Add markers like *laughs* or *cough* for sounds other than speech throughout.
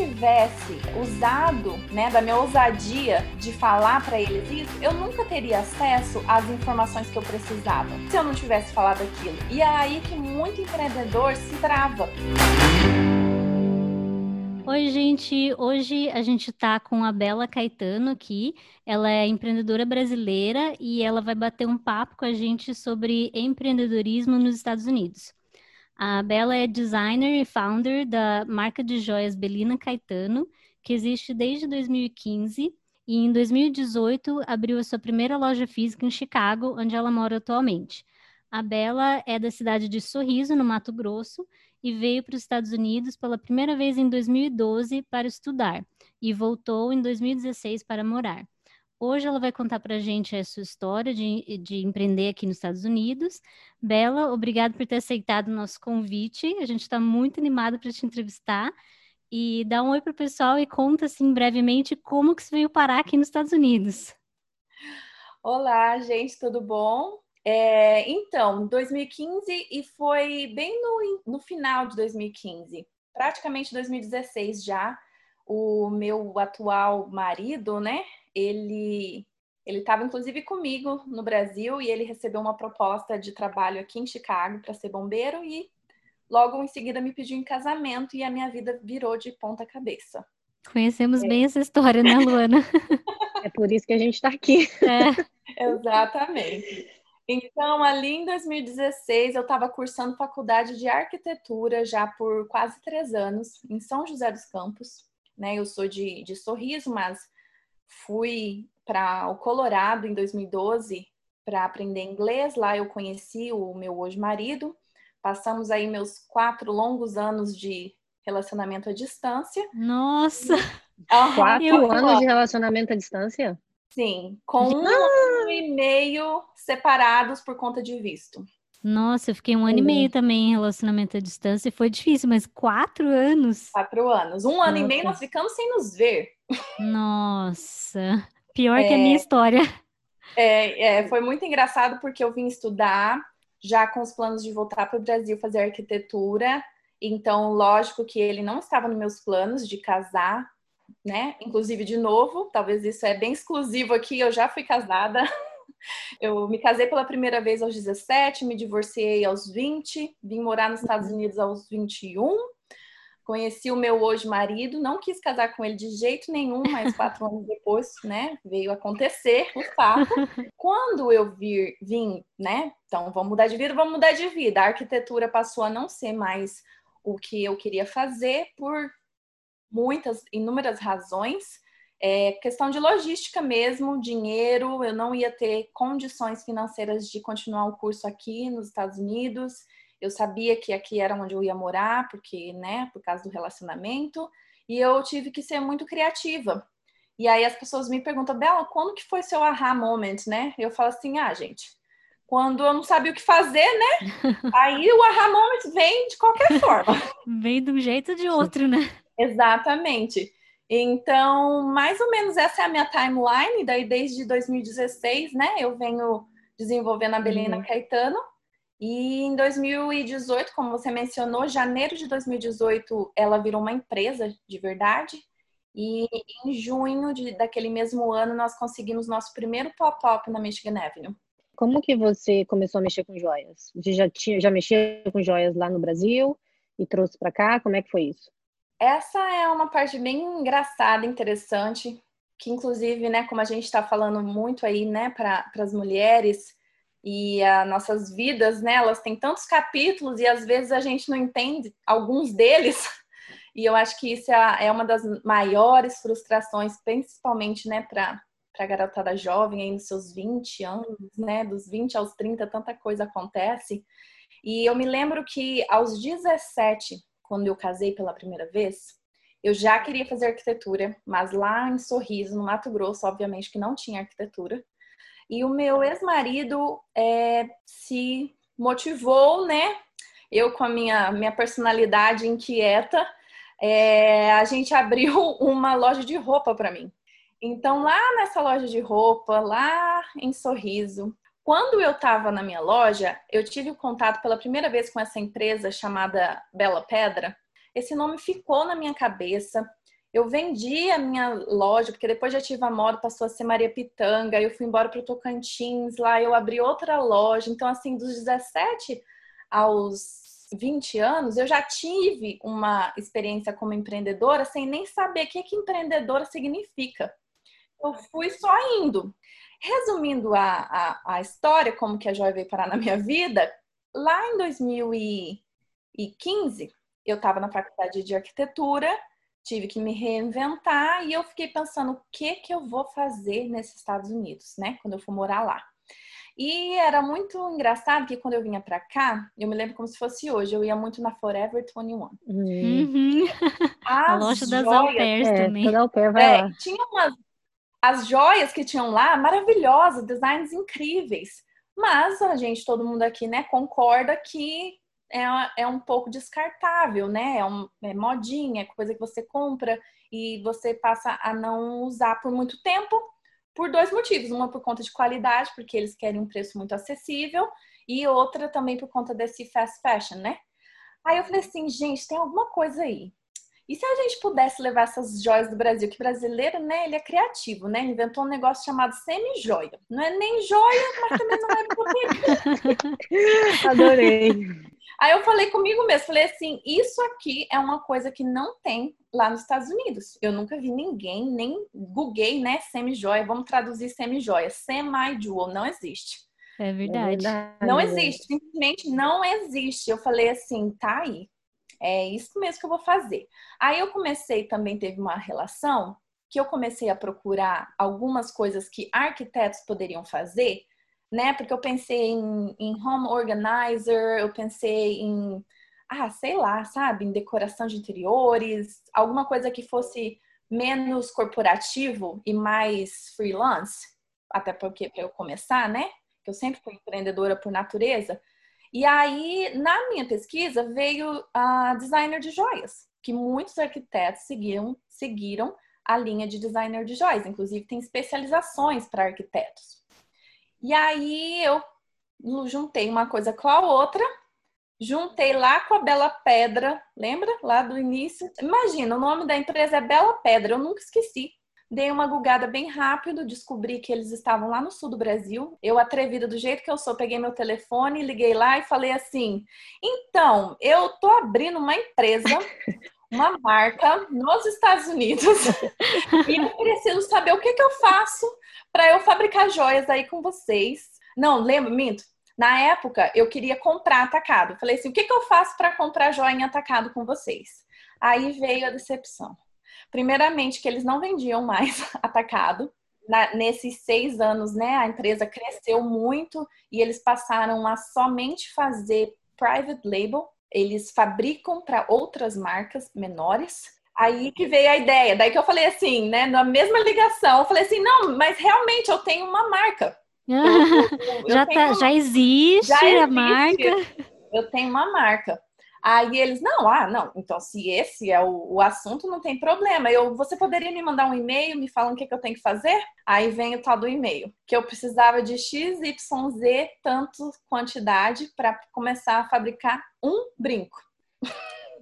tivesse usado, né, da minha ousadia de falar para eles isso, eu nunca teria acesso às informações que eu precisava. Se eu não tivesse falado aquilo. E é aí que muito empreendedor se trava. Oi, gente. Hoje a gente está com a Bela Caetano aqui. Ela é empreendedora brasileira e ela vai bater um papo com a gente sobre empreendedorismo nos Estados Unidos. A Bela é designer e founder da marca de joias Belina Caetano, que existe desde 2015 e em 2018 abriu a sua primeira loja física em Chicago, onde ela mora atualmente. A Bela é da cidade de Sorriso, no Mato Grosso, e veio para os Estados Unidos pela primeira vez em 2012 para estudar e voltou em 2016 para morar. Hoje ela vai contar para a gente a sua história de, de empreender aqui nos Estados Unidos. Bela, obrigada por ter aceitado o nosso convite. A gente está muito animada para te entrevistar. E dá um oi para o pessoal e conta, assim, brevemente, como que você veio parar aqui nos Estados Unidos. Olá, gente, tudo bom? É, então, 2015 e foi bem no, no final de 2015, praticamente 2016 já, o meu atual marido, né? Ele ele estava inclusive comigo no Brasil e ele recebeu uma proposta de trabalho aqui em Chicago para ser bombeiro e logo em seguida me pediu em casamento e a minha vida virou de ponta cabeça. Conhecemos é. bem essa história, né, Luana? *laughs* é por isso que a gente está aqui. É. Exatamente. Então, ali em 2016, eu estava cursando faculdade de arquitetura já por quase três anos, em São José dos Campos. Né? Eu sou de, de Sorriso, mas fui para o Colorado em 2012 para aprender inglês. Lá eu conheci o meu hoje marido. Passamos aí meus quatro longos anos de relacionamento à distância. Nossa! Quatro anos de relacionamento à distância? Sim, com um ano e meio separados por conta de visto. Nossa, eu fiquei um ano e meio também em relacionamento à distância e foi difícil, mas quatro anos? Quatro anos. Um ano Nossa. e meio nós ficamos sem nos ver. Nossa, pior é, que a minha história. É, é, foi muito engraçado porque eu vim estudar já com os planos de voltar para o Brasil fazer arquitetura. Então, lógico que ele não estava nos meus planos de casar né? Inclusive, de novo, talvez isso é bem exclusivo aqui, eu já fui casada. *laughs* Eu me casei pela primeira vez aos 17, me divorciei aos 20, vim morar nos Estados uhum. Unidos aos 21. Conheci o meu hoje marido, não quis casar com ele de jeito nenhum, mas quatro anos depois, né, veio acontecer o fato. Quando eu vir, vim, né, então vamos mudar de vida, vamos mudar de vida. A arquitetura passou a não ser mais o que eu queria fazer por muitas, inúmeras razões. É questão de logística mesmo, dinheiro, eu não ia ter condições financeiras de continuar o curso aqui nos Estados Unidos. Eu sabia que aqui era onde eu ia morar, porque, né, por causa do relacionamento, e eu tive que ser muito criativa. E aí as pessoas me perguntam, Bela, quando que foi seu aha moment, né? Eu falo assim, ah, gente, quando eu não sabia o que fazer, né? *laughs* Aí o aha moment vem de qualquer forma. *laughs* Vem de um jeito ou de outro, né? Exatamente. Então, mais ou menos essa é a minha timeline, daí desde 2016, né? Eu venho desenvolvendo a Belina uhum. Caetano. E em 2018, como você mencionou, janeiro de 2018, ela virou uma empresa de verdade. E em junho de, daquele mesmo ano, nós conseguimos nosso primeiro pop-up na Michigan Avenue. Como que você começou a mexer com joias? Você já, tinha, já mexia com joias lá no Brasil e trouxe para cá? Como é que foi isso? Essa é uma parte bem engraçada, interessante, que inclusive, né, como a gente está falando muito aí, né, para as mulheres e as nossas vidas, né, elas têm tantos capítulos e às vezes a gente não entende alguns deles. *laughs* E eu acho que isso é, é uma das maiores frustrações, principalmente, né, para para a garotada jovem aí nos seus 20 anos, né, dos 20 aos 30, tanta coisa acontece. E eu me lembro que aos 17 quando eu casei pela primeira vez, eu já queria fazer arquitetura, mas lá em Sorriso, no Mato Grosso, obviamente que não tinha arquitetura. E o meu ex-marido é, se motivou, né? Eu com a minha, minha personalidade inquieta, é, a gente *laughs* abriu uma loja de roupa para mim. Então, lá nessa loja de roupa, lá em Sorriso, quando eu estava na minha loja, eu tive contato pela primeira vez com essa empresa chamada Bela Pedra. Esse nome ficou na minha cabeça. eu vendi a minha loja, porque depois já tive a moda, passou a ser Maria Pitanga, eu fui embora para o Tocantins, lá eu abri outra loja. Então, assim, dos 17 aos 20 anos, eu já tive uma experiência como empreendedora sem nem saber o que, que empreendedora significa. Eu fui só indo. Resumindo a, a, a história, como que a Joia veio parar na minha vida, lá em 2015, eu estava na faculdade de arquitetura tive que me reinventar e eu fiquei pensando o que que eu vou fazer nesses Estados Unidos, né? Quando eu for morar lá. E era muito engraçado que quando eu vinha para cá, eu me lembro como se fosse hoje, eu ia muito na Forever 21. Uhum. A loja das au pairs é, também. Au pair vai É, lá. tinha umas as joias que tinham lá, maravilhosas, designs incríveis. Mas a gente, todo mundo aqui, né, concorda que é, é um pouco descartável, né? É, um, é modinha, é coisa que você compra e você passa a não usar por muito tempo, por dois motivos. Uma por conta de qualidade, porque eles querem um preço muito acessível, e outra também por conta desse fast fashion, né? Aí eu falei assim, gente, tem alguma coisa aí. E se a gente pudesse levar essas joias do Brasil, que brasileiro, né, ele é criativo, né? Ele inventou um negócio chamado semi-joia. Não é nem joia, mas também não é bonito. *laughs* Adorei. Aí eu falei comigo mesmo, falei assim, isso aqui é uma coisa que não tem lá nos Estados Unidos. Eu nunca vi ninguém, nem googlei, né, semi-joia, vamos traduzir semi-joia, semi-jewel, não existe. É verdade. Não existe, simplesmente não existe. Eu falei assim, tá aí. É isso mesmo que eu vou fazer. Aí eu comecei também, teve uma relação que eu comecei a procurar algumas coisas que arquitetos poderiam fazer, né? Porque eu pensei em, em home organizer, eu pensei em, ah, sei lá, sabe, em decoração de interiores, alguma coisa que fosse menos corporativo e mais freelance, até porque para eu começar, né? Eu sempre fui empreendedora por natureza. E aí, na minha pesquisa, veio a designer de joias, que muitos arquitetos seguiram, seguiram a linha de designer de joias. Inclusive, tem especializações para arquitetos. E aí, eu juntei uma coisa com a outra, juntei lá com a Bela Pedra, lembra? Lá do início. Imagina, o nome da empresa é Bela Pedra, eu nunca esqueci. Dei uma gugada bem rápido, descobri que eles estavam lá no sul do Brasil. Eu, atrevida do jeito que eu sou, peguei meu telefone, liguei lá e falei assim: então, eu tô abrindo uma empresa, uma marca nos Estados Unidos, *laughs* e eu preciso saber o que, que eu faço para eu fabricar joias aí com vocês. Não, lembra, minto. Na época, eu queria comprar atacado. Falei assim: o que, que eu faço para comprar joia em atacado com vocês? Aí veio a decepção. Primeiramente, que eles não vendiam mais *laughs* atacado. Na, nesses seis anos, né, a empresa cresceu muito e eles passaram a somente fazer private label. Eles fabricam para outras marcas menores. Aí que veio a ideia. Daí que eu falei assim, né, na mesma ligação, eu falei assim, não, mas realmente eu tenho uma marca. Eu, eu, já, tenho tá, uma- já existe já a existe. marca. eu tenho uma marca. Aí eles, não, ah, não, então se esse é o, o assunto, não tem problema. Eu, você poderia me mandar um e-mail me falando o que, que eu tenho que fazer? Aí vem o tal do e-mail, que eu precisava de X, Y, Z, tanto quantidade para começar a fabricar um brinco.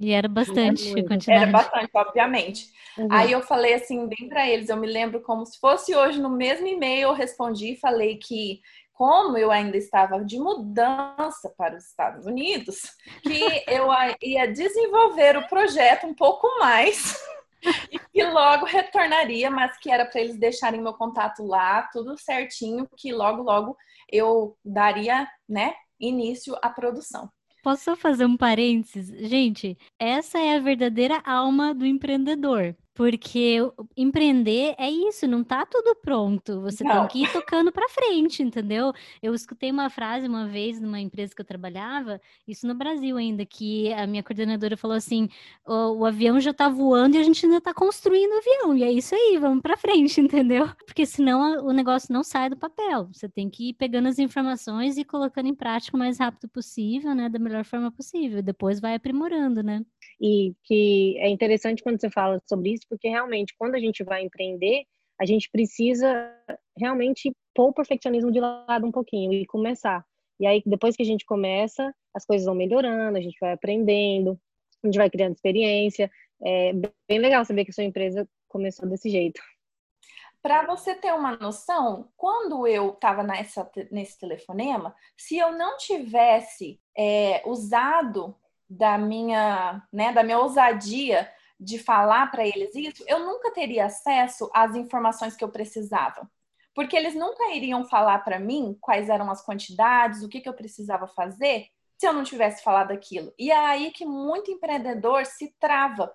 E era bastante muito. quantidade. Era bastante, obviamente. Uhum. Aí eu falei assim, bem para eles, eu me lembro como se fosse hoje, no mesmo e-mail, eu respondi e falei que, como eu ainda estava de mudança para os Estados Unidos, que eu ia desenvolver o projeto um pouco mais *laughs* e que logo retornaria, mas que era para eles deixarem meu contato lá, tudo certinho, que logo, logo eu daria, né, início à produção. Posso fazer um parênteses? Gente, essa é a verdadeira alma do empreendedor. Porque empreender é isso, não tá tudo pronto. Você tem Não. que ir tocando pra frente, entendeu? Eu escutei uma frase uma vez numa empresa que eu trabalhava, isso no Brasil ainda, que a minha coordenadora falou assim: o, o avião já tá voando e a gente ainda tá construindo o avião. E é isso aí, vamos pra frente, *laughs* entendeu? Porque senão o negócio não sai do papel. Você tem que ir pegando as informações e colocando em prática o mais rápido possível, né? Da melhor forma possível. Depois vai aprimorando, né? E que é interessante quando você fala sobre isso, porque realmente, quando a gente vai empreender, a gente precisa realmente pôr o perfeccionismo de lado um pouquinho e começar. E aí, depois que a gente começa, as coisas vão melhorando, a gente vai aprendendo, a gente vai criando experiência. é bem legal saber que a sua empresa começou desse jeito. Para você ter uma noção, quando eu estava nesse telefonema, se eu não tivesse é, usado da minha, né, da minha ousadia de falar para eles isso, eu nunca teria acesso às informações que eu precisava. Porque eles nunca iriam falar para mim quais eram as quantidades, o que, que eu precisava fazer, se eu não tivesse falado aquilo. E é aí que muito empreendedor se trava,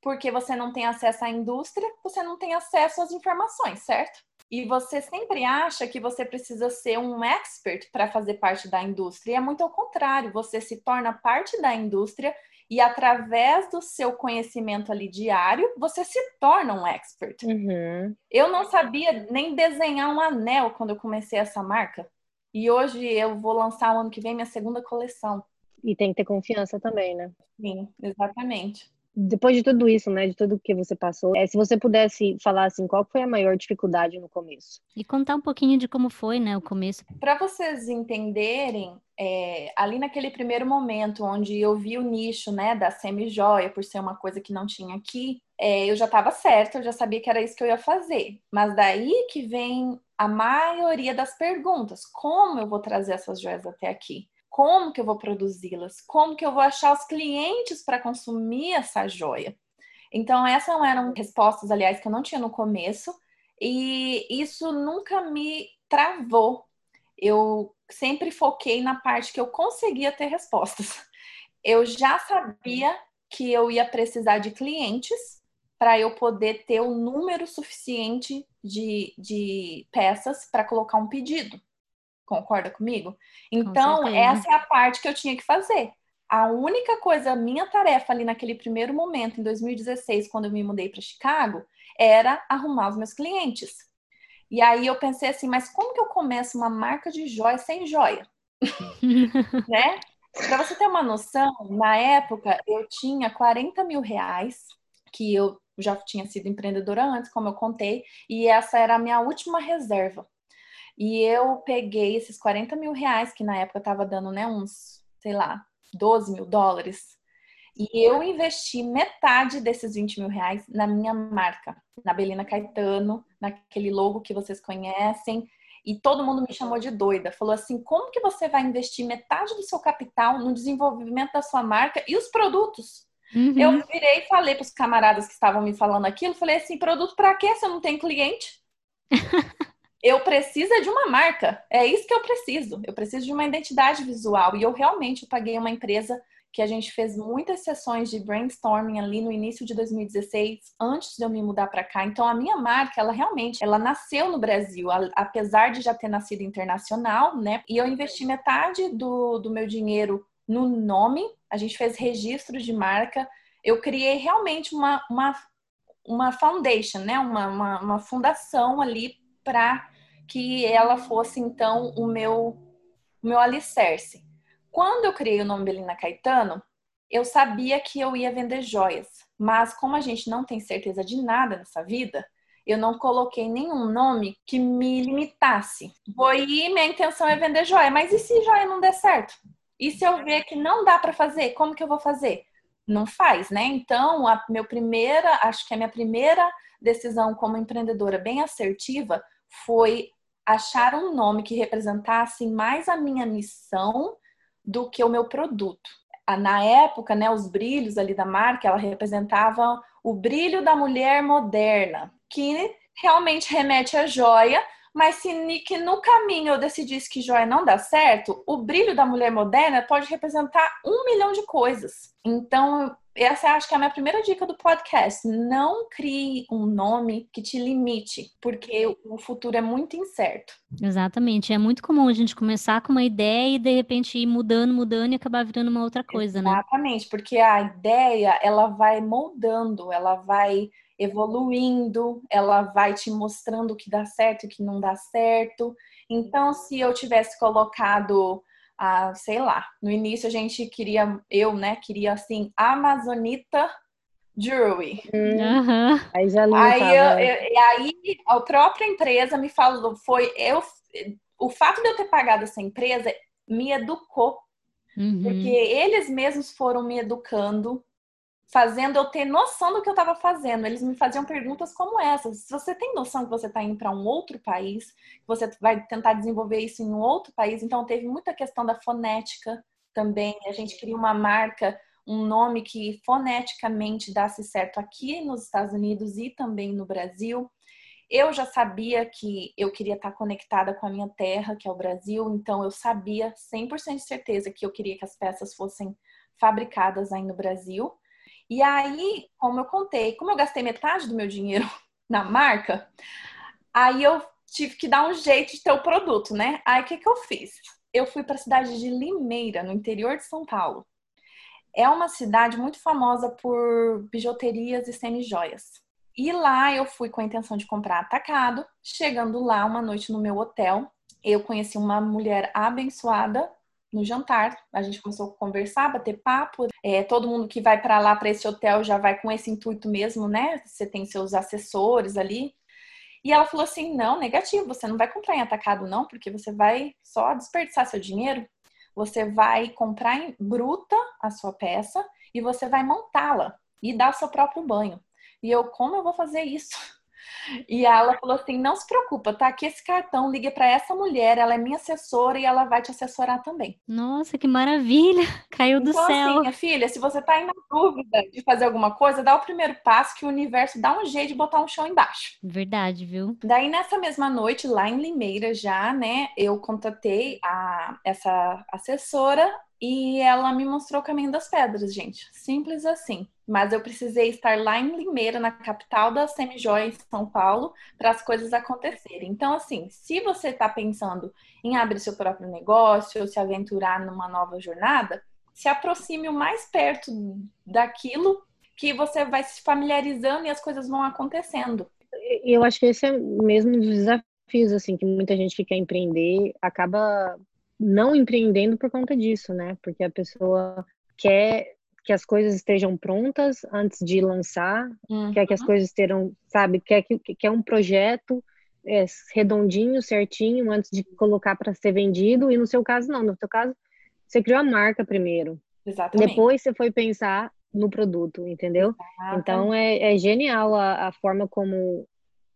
porque você não tem acesso à indústria, você não tem acesso às informações, certo? E você sempre acha que você precisa ser um expert para fazer parte da indústria. E é muito ao contrário, você se torna parte da indústria e através do seu conhecimento ali diário, você se torna um expert. Uhum. Eu não sabia nem desenhar um anel quando eu comecei essa marca. E hoje eu vou lançar o ano que vem minha segunda coleção. E tem que ter confiança também, né? Sim, exatamente depois de tudo isso, né, de tudo que você passou, é, se você pudesse falar assim, qual foi a maior dificuldade no começo? E contar um pouquinho de como foi, né, o começo. Para vocês entenderem, é, ali naquele primeiro momento onde eu vi o nicho, né, da semi-joia, por ser uma coisa que não tinha aqui, é, eu já estava certa, eu já sabia que era isso que eu ia fazer. Mas daí que vem a maioria das perguntas: como eu vou trazer essas joias até aqui? Como que eu vou produzi-las, como que eu vou achar os clientes para consumir essa joia. Então, essas eram respostas, aliás, que eu não tinha no começo, e isso nunca me travou. Eu sempre foquei na parte que eu conseguia ter respostas. Eu já sabia que eu ia precisar de clientes para eu poder ter o número suficiente de, de peças para colocar um pedido. Concorda comigo? Então, Com essa é a parte que eu tinha que fazer. A única coisa, minha tarefa ali naquele primeiro momento, em 2016, quando eu me mudei para Chicago, era arrumar os meus clientes. E aí eu pensei assim, mas como que eu começo uma marca de joia sem joia? *laughs* né? Para você ter uma noção, na época eu tinha 40 mil reais, que eu já tinha sido empreendedora antes, como eu contei, e essa era a minha última reserva. E eu peguei esses 40 mil reais, que na época estava dando, né, uns, sei lá, 12 mil dólares. E eu investi metade desses 20 mil reais na minha marca, na Belina Caetano, naquele logo que vocês conhecem. E todo mundo me chamou de doida. Falou assim: como que você vai investir metade do seu capital no desenvolvimento da sua marca e os produtos? Uhum. Eu virei e falei para os camaradas que estavam me falando aquilo: falei assim, produto para quê se eu não tenho cliente? *laughs* eu preciso de uma marca. É isso que eu preciso. Eu preciso de uma identidade visual. E eu realmente paguei uma empresa que a gente fez muitas sessões de brainstorming ali no início de 2016, antes de eu me mudar para cá. Então a minha marca, ela realmente, ela nasceu no Brasil, apesar de já ter nascido internacional, né? E eu investi metade do, do meu dinheiro no nome. A gente fez registro de marca. Eu criei realmente uma, uma, uma foundation, né? Uma, uma, uma fundação ali para que ela fosse então o meu, o meu alicerce. Quando eu criei o nome Belina Caetano, eu sabia que eu ia vender joias, mas como a gente não tem certeza de nada nessa vida, eu não coloquei nenhum nome que me limitasse. Foi minha intenção é vender joia, mas e se joia não der certo? E se eu ver que não dá para fazer, como que eu vou fazer? Não faz, né? Então, a meu primeira, acho que a minha primeira decisão como empreendedora bem assertiva foi achar um nome que representasse mais a minha missão do que o meu produto. Na época, né, os brilhos ali da marca, ela representava o brilho da mulher moderna, que realmente remete à joia, mas se que no caminho eu decidisse que joia não dá certo, o brilho da mulher moderna pode representar um milhão de coisas. Então, essa acho que é a minha primeira dica do podcast. Não crie um nome que te limite, porque o futuro é muito incerto. Exatamente. É muito comum a gente começar com uma ideia e de repente ir mudando, mudando e acabar virando uma outra coisa, Exatamente, né? Exatamente, porque a ideia ela vai moldando, ela vai evoluindo, ela vai te mostrando o que dá certo e o que não dá certo. Então, se eu tivesse colocado a, sei lá, no início a gente queria, eu, né, queria assim, Amazonita Jewelry. Uhum. Aí já aí, eu, eu, e aí a própria empresa me falou, foi eu, o fato de eu ter pagado essa empresa me educou, uhum. porque eles mesmos foram me educando fazendo eu ter noção do que eu estava fazendo. Eles me faziam perguntas como essas. Se você tem noção que você está indo para um outro país, que você vai tentar desenvolver isso em um outro país, então teve muita questão da fonética também. A gente queria uma marca, um nome que foneticamente desse certo aqui nos Estados Unidos e também no Brasil. Eu já sabia que eu queria estar conectada com a minha terra, que é o Brasil, então eu sabia 100% de certeza que eu queria que as peças fossem fabricadas aí no Brasil. E aí, como eu contei, como eu gastei metade do meu dinheiro *laughs* na marca, aí eu tive que dar um jeito de ter o produto, né? Aí o que, que eu fiz? Eu fui para a cidade de Limeira, no interior de São Paulo. É uma cidade muito famosa por bijuterias e semi-joias. E lá eu fui com a intenção de comprar atacado. Chegando lá uma noite no meu hotel, eu conheci uma mulher abençoada no jantar. A gente começou a conversar, bater papo. É, todo mundo que vai para lá, para esse hotel, já vai com esse intuito mesmo, né? Você tem seus assessores ali. E ela falou assim: não, negativo, você não vai comprar em atacado, não, porque você vai só desperdiçar seu dinheiro. Você vai comprar em bruta a sua peça e você vai montá-la e dar o seu próprio banho. E eu, como eu vou fazer isso? E ela falou assim: não se preocupa, tá aqui esse cartão, liga para essa mulher, ela é minha assessora e ela vai te assessorar também. Nossa, que maravilha! Caiu do então, céu. Assim, minha filha, se você tá aí na dúvida de fazer alguma coisa, dá o primeiro passo que o universo dá um jeito de botar um chão embaixo. Verdade, viu? Daí nessa mesma noite, lá em Limeira já, né, eu contatei a essa assessora e ela me mostrou o caminho das pedras, gente. Simples assim. Mas eu precisei estar lá em Limeira, na capital da Semijoia, em São Paulo, para as coisas acontecerem. Então, assim, se você está pensando em abrir seu próprio negócio ou se aventurar numa nova jornada, se aproxime o mais perto daquilo que você vai se familiarizando e as coisas vão acontecendo. Eu acho que esse é mesmo um dos desafios, assim, que muita gente que quer empreender acaba não empreendendo por conta disso, né? Porque a pessoa quer que as coisas estejam prontas antes de lançar, uhum. quer que as coisas estejam, sabe, quer que quer um projeto é, redondinho, certinho, antes de colocar para ser vendido. E no seu caso, não. No seu caso, você criou a marca primeiro. Exatamente. Depois você foi pensar no produto, entendeu? Exatamente. Então é, é genial a, a forma como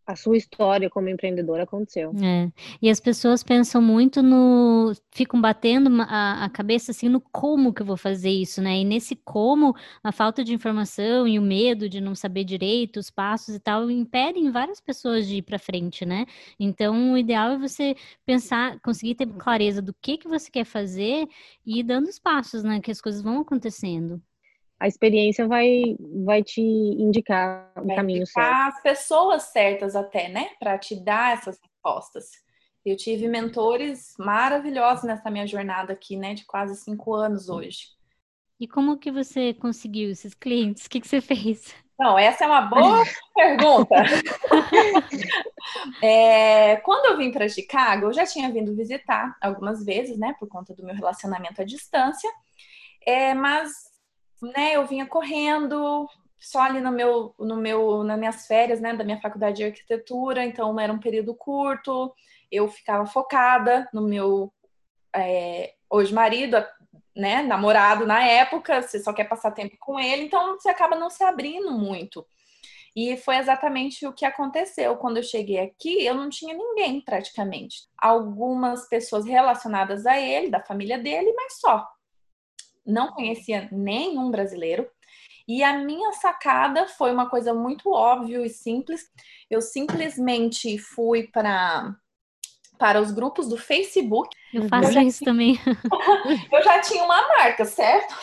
a sua história como empreendedora aconteceu. É. E as pessoas pensam muito no. ficam batendo a, a, cabeça assim no como que eu vou fazer isso, né? E nesse como, a falta de informação e o medo de não saber direito, os passos e tal, impedem várias pessoas de ir para frente, né? Então, o ideal é você pensar, conseguir ter clareza do que, que você quer fazer e ir dando os passos, né? Que as coisas vão acontecendo a experiência vai, vai te indicar o vai caminho certo. As pessoas certas até, né? Para te dar essas respostas. Eu tive mentores maravilhosos nessa minha jornada aqui, né? De quase cinco anos hoje. E como que você conseguiu esses clientes? O que, que você fez? Não, essa é uma boa *laughs* pergunta. é, quando eu vim para Chicago, eu já tinha vindo visitar algumas vezes, né? Por conta do meu relacionamento à distância. É, mas né, eu vinha correndo só ali no meu, no meu, nas minhas férias, né, da minha faculdade de arquitetura, então era um período curto, eu ficava focada no meu é, hoje marido, né, namorado na época, você só quer passar tempo com ele, então você acaba não se abrindo muito. E foi exatamente o que aconteceu. Quando eu cheguei aqui, eu não tinha ninguém praticamente. Algumas pessoas relacionadas a ele, da família dele, mas só não conhecia nenhum brasileiro. E a minha sacada foi uma coisa muito óbvia e simples. Eu simplesmente fui para para os grupos do Facebook. Eu faço eu isso tinha... também. *laughs* eu já tinha uma marca, certo?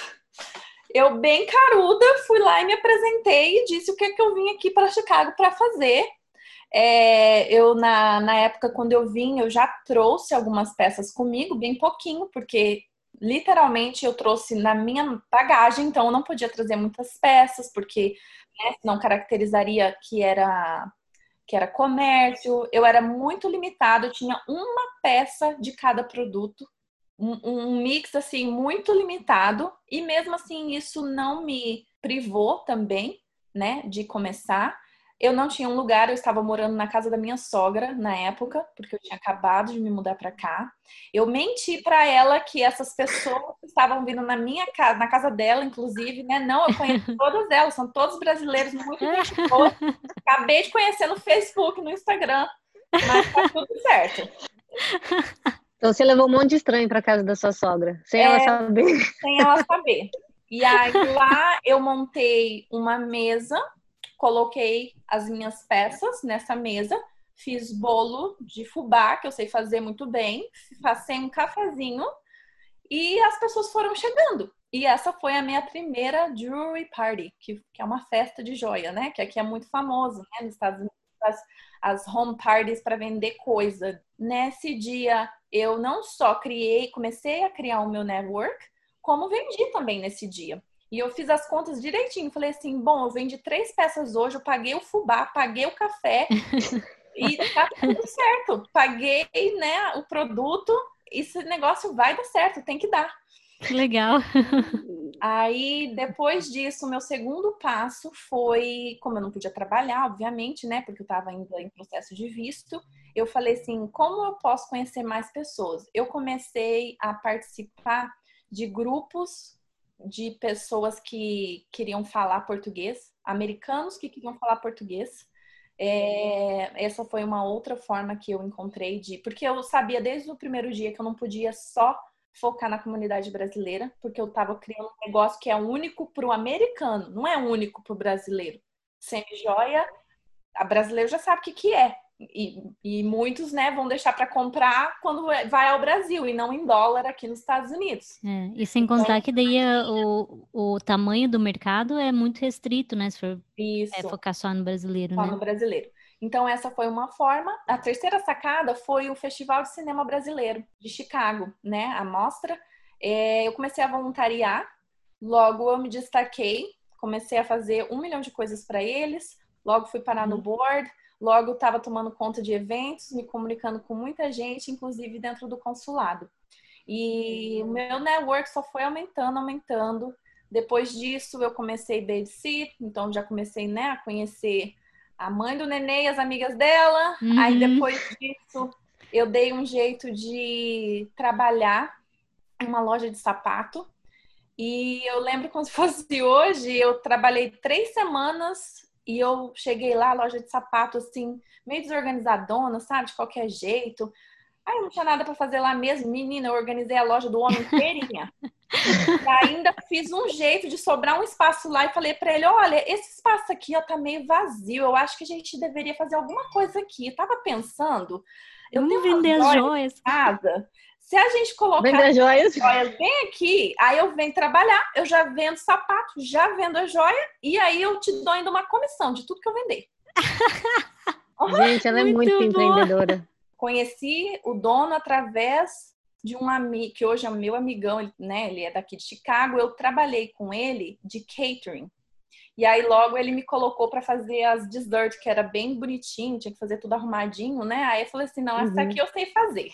Eu, bem caruda, fui lá e me apresentei e disse o que, é que eu vim aqui para Chicago para fazer. É, eu, na, na época, quando eu vim, eu já trouxe algumas peças comigo, bem pouquinho, porque literalmente eu trouxe na minha bagagem, então eu não podia trazer muitas peças, porque né, não caracterizaria que era que era comércio, eu era muito limitado, eu tinha uma peça de cada produto, um, um mix assim muito limitado, e mesmo assim isso não me privou também, né, de começar. Eu não tinha um lugar, eu estava morando na casa da minha sogra na época, porque eu tinha acabado de me mudar para cá. Eu menti para ela que essas pessoas estavam vindo na minha casa, na casa dela, inclusive, né? Não, eu conheço *laughs* todas elas, são todos brasileiros, muito gente boa. Acabei de conhecer no Facebook, no Instagram, mas tá tudo certo. Então você levou um monte de estranho para casa da sua sogra, sem é, ela saber. Sem ela saber. E aí lá eu montei uma mesa coloquei as minhas peças nessa mesa, fiz bolo de fubá, que eu sei fazer muito bem, passei um cafezinho e as pessoas foram chegando. E essa foi a minha primeira jewelry party, que, que é uma festa de joia, né? Que aqui é muito famoso, né? Nos Estados Unidos, as, as home parties para vender coisa. Nesse dia, eu não só criei, comecei a criar o meu network, como vendi também nesse dia. E eu fiz as contas direitinho. Falei assim: bom, eu vendi três peças hoje, eu paguei o fubá, paguei o café *laughs* e tá tudo certo. Paguei né, o produto, esse negócio vai dar certo, tem que dar. Que legal. *laughs* Aí, depois disso, meu segundo passo foi, como eu não podia trabalhar, obviamente, né, porque eu estava ainda em processo de visto, eu falei assim, como eu posso conhecer mais pessoas? Eu comecei a participar de grupos de pessoas que queriam falar português, americanos que queriam falar português. É, essa foi uma outra forma que eu encontrei de. Porque eu sabia desde o primeiro dia que eu não podia só focar na comunidade brasileira, porque eu estava criando um negócio que é único para o americano, não é único para o brasileiro. Semi-joia, a brasileiro já sabe o que, que é. E, e muitos, né, vão deixar para comprar quando vai ao Brasil e não em dólar aqui nos Estados Unidos. É, e sem então, contar que daí é o, o tamanho do mercado é muito restrito, né? Se for é, focar só no brasileiro, só né? no brasileiro. Então, essa foi uma forma. A terceira sacada foi o Festival de Cinema Brasileiro de Chicago, né? A mostra. É, eu comecei a voluntariar, logo eu me destaquei, comecei a fazer um milhão de coisas para eles, logo fui parar no uhum. board Logo, estava tomando conta de eventos, me comunicando com muita gente, inclusive dentro do consulado. E o meu network só foi aumentando, aumentando. Depois disso, eu comecei babysit, então já comecei né, a conhecer a mãe do nenê e as amigas dela. Uhum. Aí depois disso, eu dei um jeito de trabalhar em uma loja de sapato. E eu lembro como se *laughs* fosse hoje, eu trabalhei três semanas e eu cheguei lá, loja de sapato, assim, meio desorganizadona, sabe? De qualquer jeito. Aí não tinha nada para fazer lá mesmo. Menina, eu organizei a loja do homem inteirinha. e ainda fiz um jeito de sobrar um espaço lá e falei para ele: olha, esse espaço aqui ó, tá meio vazio. Eu acho que a gente deveria fazer alguma coisa aqui. Eu tava pensando. Eu Vamos vender as joias. Casa. Se a gente colocar as joias. joias bem aqui, aí eu venho trabalhar, eu já vendo sapato, já vendo a joia, e aí eu te dou ainda uma comissão de tudo que eu vender. *laughs* gente, ela é muito, muito empreendedora. Conheci o dono através de um amigo, que hoje é meu amigão, né? Ele é daqui de Chicago. Eu trabalhei com ele de catering. E aí logo ele me colocou para fazer as dessert, que era bem bonitinho, tinha que fazer tudo arrumadinho, né? Aí eu falei assim, não, essa uhum. aqui eu sei fazer.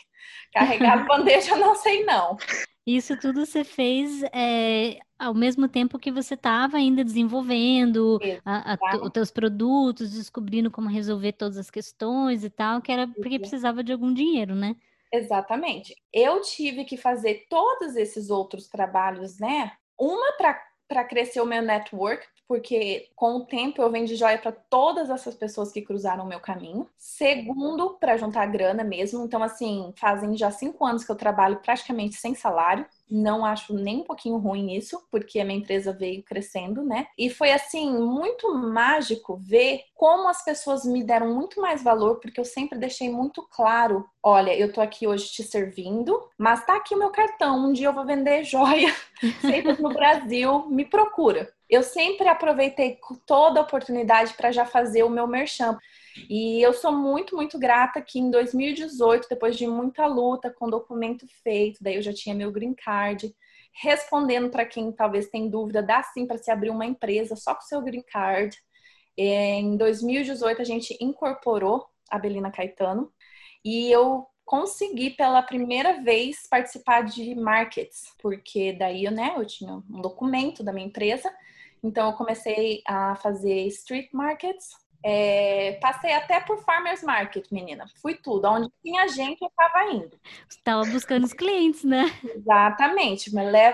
Carregar a *laughs* bandeja eu não sei não. Isso tudo você fez é, ao mesmo tempo que você estava ainda desenvolvendo a, a, os teus produtos, descobrindo como resolver todas as questões e tal, que era porque precisava de algum dinheiro, né? Exatamente. Eu tive que fazer todos esses outros trabalhos, né? Uma para crescer o meu network, porque com o tempo eu vendi joia para todas essas pessoas que cruzaram o meu caminho. Segundo, para juntar grana mesmo. Então, assim, fazem já cinco anos que eu trabalho praticamente sem salário. Não acho nem um pouquinho ruim isso, porque a minha empresa veio crescendo, né? E foi assim muito mágico ver como as pessoas me deram muito mais valor, porque eu sempre deixei muito claro: olha, eu tô aqui hoje te servindo, mas tá aqui o meu cartão. Um dia eu vou vender joia *laughs* feitas no Brasil, me procura. Eu sempre aproveitei toda a oportunidade para já fazer o meu merchan. E eu sou muito, muito grata que em 2018, depois de muita luta, com documento feito, daí eu já tinha meu green card, respondendo para quem talvez tem dúvida, dá sim para se abrir uma empresa só com seu green card. É, em 2018 a gente incorporou a Belina Caetano e eu consegui pela primeira vez participar de markets, porque daí né, eu tinha um documento da minha empresa, então eu comecei a fazer street markets É, passei até por Farmers Market, menina. Fui tudo. Onde tinha gente, eu estava indo. Estava buscando os clientes, né? Exatamente.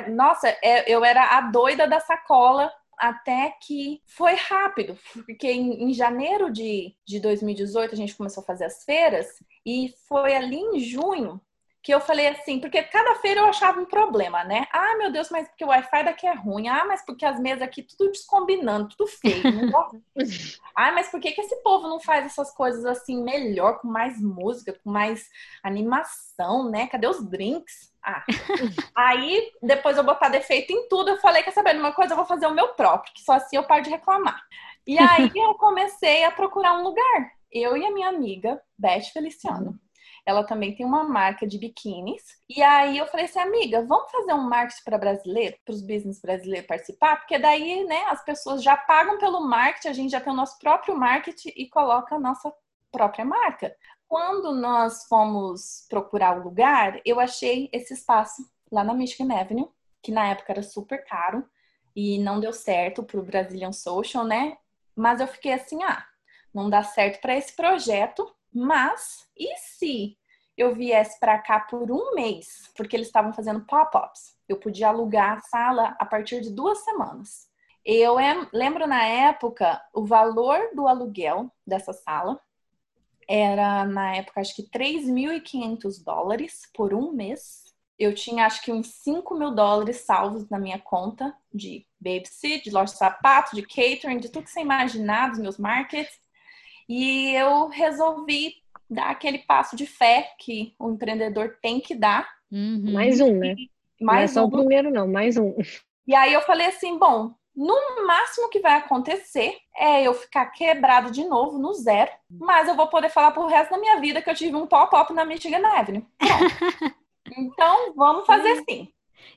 Nossa, é, eu era a doida da sacola até que foi rápido, porque em, em, janeiro de, de 2018 a gente começou a fazer as feiras e foi ali em junho que eu falei assim, porque cada feira eu achava um problema, né? Ah, meu Deus, mas porque o Wi-Fi daqui é ruim. Ah, mas porque as mesas aqui tudo descombinando, tudo feio. *laughs* ah, mas por que, que esse povo não faz essas coisas assim melhor, com mais música, com mais animação, né? Cadê os drinks? Ah. *laughs* Aí, depois eu botar defeito em tudo, eu falei, quer saber de uma coisa? Eu vou fazer o meu próprio, que só assim eu paro de reclamar. E aí *laughs* eu comecei a procurar um lugar. Eu e a minha amiga, Beth Feliciano ela também tem uma marca de biquínis. E aí eu falei assim, amiga, vamos fazer um marketing para brasileiro, para os business brasileiros participar? Porque daí, né, as pessoas já pagam pelo marketing, a gente já tem o nosso próprio marketing e coloca a nossa própria marca. Quando nós fomos procurar o lugar, eu achei esse espaço lá na Michigan Avenue, que na época era super caro e não deu certo para o Brazilian Social, né? Mas eu fiquei assim, ah, não dá certo para esse projeto, mas e se eu viesse para cá por um mês, porque eles estavam fazendo pop-ups? Eu podia alugar a sala a partir de duas semanas. Eu lembro na época o valor do aluguel dessa sala era na época acho que 3.500 dólares por um mês. Eu tinha acho que uns 5 mil dólares salvos na minha conta de babysit, de loja de sapato, de catering, de tudo que você imaginar, dos meus markets. E eu resolvi dar aquele passo de fé que o empreendedor tem que dar. Uhum. Mais um, né? Mais não é só um. o primeiro, não, mais um. E aí eu falei assim: bom, no máximo que vai acontecer é eu ficar quebrado de novo no zero, mas eu vou poder falar pro resto da minha vida que eu tive um pop-up na Michigan Avenue. *laughs* então, vamos fazer sim.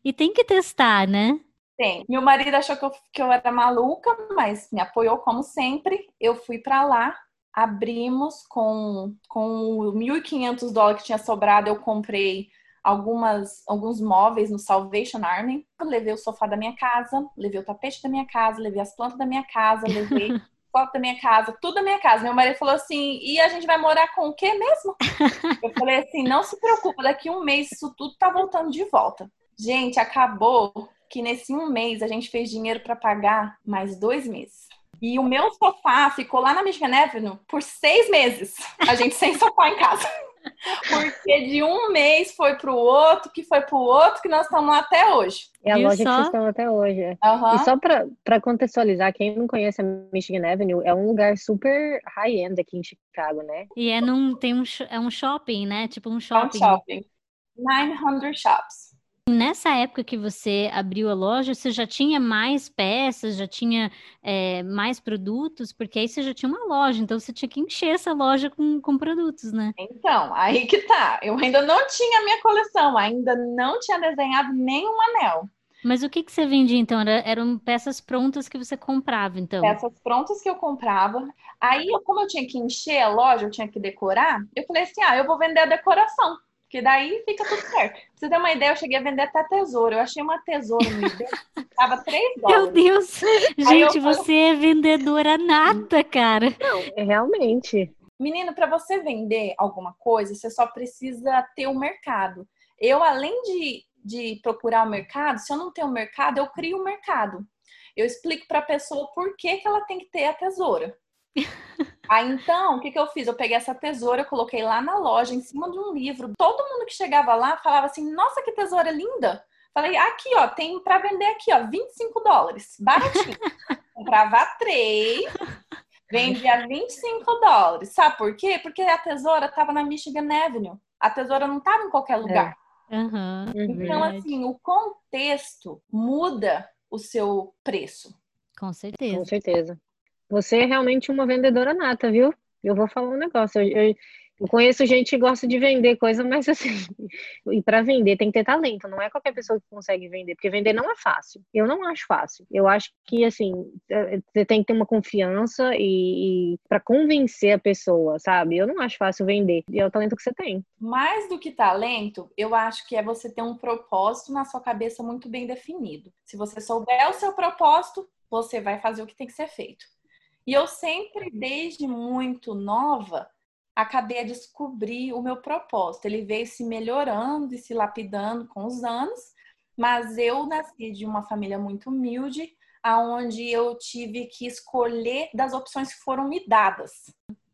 E tem que testar, né? Tem. Meu marido achou que eu, que eu era maluca, mas me apoiou como sempre. Eu fui para lá, abrimos com, com 1.500 dólares que tinha sobrado, eu comprei algumas, alguns móveis no Salvation Army. Eu levei o sofá da minha casa, levei o tapete da minha casa, levei as plantas da minha casa, levei *laughs* foto da minha casa, tudo da minha casa. Meu marido falou assim: e a gente vai morar com o quê mesmo? *laughs* Eu falei assim: não se preocupa, daqui um mês isso tudo tá voltando de volta. Gente, acabou que nesse um mês a gente fez dinheiro para pagar mais dois meses. E o meu sofá ficou lá na Michigan Avenue por seis meses. A gente sem sofá em casa. *laughs* Porque de um mês foi pro outro, que foi pro outro, que nós estamos lá até hoje. É a loja só? que vocês estão até hoje. Uhum. E só para contextualizar, quem não conhece a Michigan Avenue, é um lugar super high-end aqui em Chicago, né? E é num, tem um, é um shopping, né? Tipo um shopping. É um shopping. 900 shops. Nessa época que você abriu a loja, você já tinha mais peças, já tinha é, mais produtos, porque aí você já tinha uma loja, então você tinha que encher essa loja com, com produtos, né? Então, aí que tá. Eu ainda não tinha minha coleção, ainda não tinha desenhado nenhum anel. Mas o que, que você vendia então? Era, eram peças prontas que você comprava, então? Peças prontas que eu comprava. Aí, como eu tinha que encher a loja, eu tinha que decorar, eu falei assim: ah, eu vou vender a decoração. Porque daí fica tudo certo. Pra você ter uma ideia, eu cheguei a vender até tesouro. Eu achei uma tesoura no eBay, tava 3 *laughs* dólares. Meu Deus! Gente, você é vendedora nata, cara. Não, é realmente. Menino, para você vender alguma coisa, você só precisa ter o um mercado. Eu, além de, de procurar o mercado, se eu não tenho o mercado, eu crio o mercado. Eu explico para a pessoa por que, que ela tem que ter a tesoura. *laughs* Aí então, o que, que eu fiz? Eu peguei essa tesoura, eu coloquei lá na loja, em cima de um livro. Todo mundo que chegava lá falava assim: Nossa, que tesoura linda! Falei, aqui, ó, tem para vender aqui, ó, 25 dólares, baratinho. *laughs* Comprava três, vendia 25 dólares. Sabe por quê? Porque a tesoura tava na Michigan Avenue. A tesoura não tava em qualquer lugar. É. Uhum, então, assim, o contexto muda o seu preço. Com certeza. Com certeza. Você é realmente uma vendedora nata, viu? Eu vou falar um negócio. Eu, eu, eu conheço gente que gosta de vender coisa, mas assim, *laughs* e para vender tem que ter talento, não é qualquer pessoa que consegue vender, porque vender não é fácil. Eu não acho fácil. Eu acho que assim, é, você tem que ter uma confiança e, e para convencer a pessoa, sabe? Eu não acho fácil vender, e é o talento que você tem. Mais do que talento, eu acho que é você ter um propósito na sua cabeça muito bem definido. Se você souber o seu propósito, você vai fazer o que tem que ser feito. E eu sempre, desde muito nova, acabei a descobrir o meu propósito. Ele veio se melhorando e se lapidando com os anos, mas eu nasci de uma família muito humilde, aonde eu tive que escolher das opções que foram me dadas.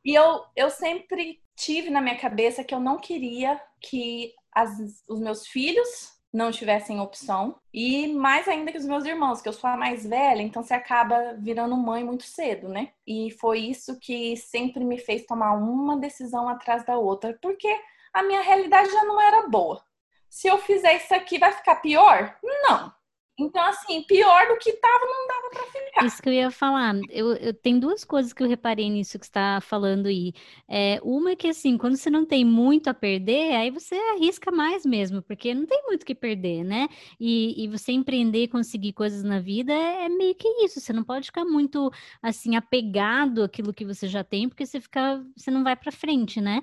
E eu, eu sempre tive na minha cabeça que eu não queria que as, os meus filhos não tivessem opção. E mais ainda que os meus irmãos, que eu sou a mais velha, então você acaba virando mãe muito cedo, né? E foi isso que sempre me fez tomar uma decisão atrás da outra, porque a minha realidade já não era boa. Se eu fizer isso aqui, vai ficar pior? Não. Então, assim, pior do que tava, não dava para ficar. Isso que eu ia falar. Eu, eu tenho duas coisas que eu reparei nisso que está falando aí. É, uma é que, assim, quando você não tem muito a perder, aí você arrisca mais mesmo, porque não tem muito o que perder, né? E, e você empreender e conseguir coisas na vida é, é meio que isso. Você não pode ficar muito, assim, apegado àquilo que você já tem, porque você fica, você não vai para frente, né?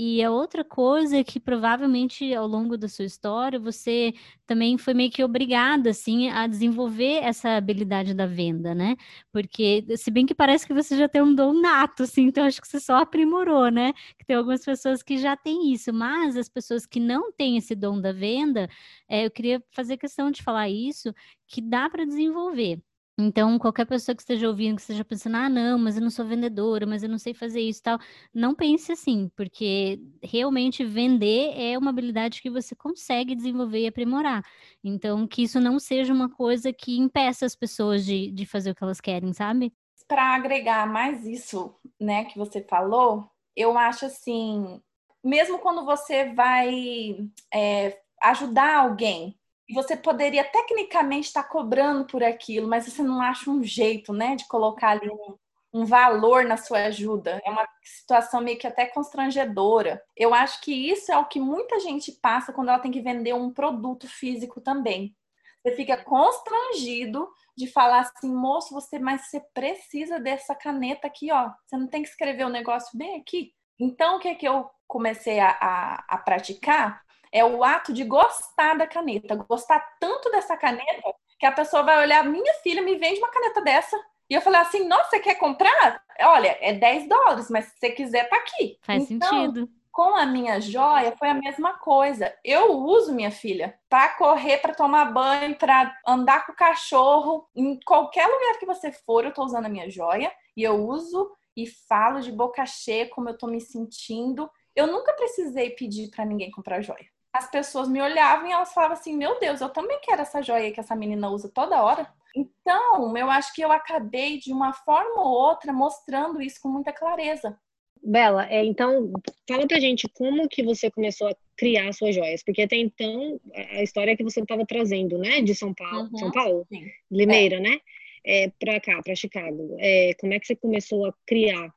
E a outra coisa é que provavelmente ao longo da sua história você também foi meio que obrigada assim a desenvolver essa habilidade da venda, né? Porque se bem que parece que você já tem um dom nato, assim, então acho que você só aprimorou, né? Que tem algumas pessoas que já têm isso, mas as pessoas que não têm esse dom da venda, é, eu queria fazer questão de falar isso, que dá para desenvolver. Então, qualquer pessoa que esteja ouvindo, que esteja pensando, ah, não, mas eu não sou vendedora, mas eu não sei fazer isso e tal, não pense assim, porque realmente vender é uma habilidade que você consegue desenvolver e aprimorar. Então, que isso não seja uma coisa que impeça as pessoas de, de fazer o que elas querem, sabe? Para agregar mais isso, né, que você falou, eu acho assim, mesmo quando você vai é, ajudar alguém, e você poderia tecnicamente estar cobrando por aquilo, mas você não acha um jeito, né, de colocar ali um, um valor na sua ajuda. É uma situação meio que até constrangedora. Eu acho que isso é o que muita gente passa quando ela tem que vender um produto físico também. Você fica constrangido de falar assim, moço, você, mas você precisa dessa caneta aqui, ó. Você não tem que escrever o negócio bem aqui. Então, o que é que eu comecei a, a, a praticar? É o ato de gostar da caneta, gostar tanto dessa caneta que a pessoa vai olhar, minha filha me vende uma caneta dessa. E eu falei assim, nossa, você quer comprar? Olha, é 10 dólares, mas se você quiser, tá aqui. Faz então, sentido. Com a minha joia foi a mesma coisa. Eu uso minha filha para correr, para tomar banho, para andar com o cachorro. Em qualquer lugar que você for, eu tô usando a minha joia. E eu uso e falo de boca cheia como eu tô me sentindo. Eu nunca precisei pedir para ninguém comprar joia as pessoas me olhavam e elas falavam assim: Meu Deus, eu também quero essa joia que essa menina usa toda hora. Então, eu acho que eu acabei de uma forma ou outra mostrando isso com muita clareza. Bela, é, então fala pra gente como que você começou a criar suas joias, porque até então a história que você estava trazendo, né, de São Paulo, uhum, São Paulo, sim. Limeira, é. né, é, para cá, para Chicago. É, como é que você começou a criar?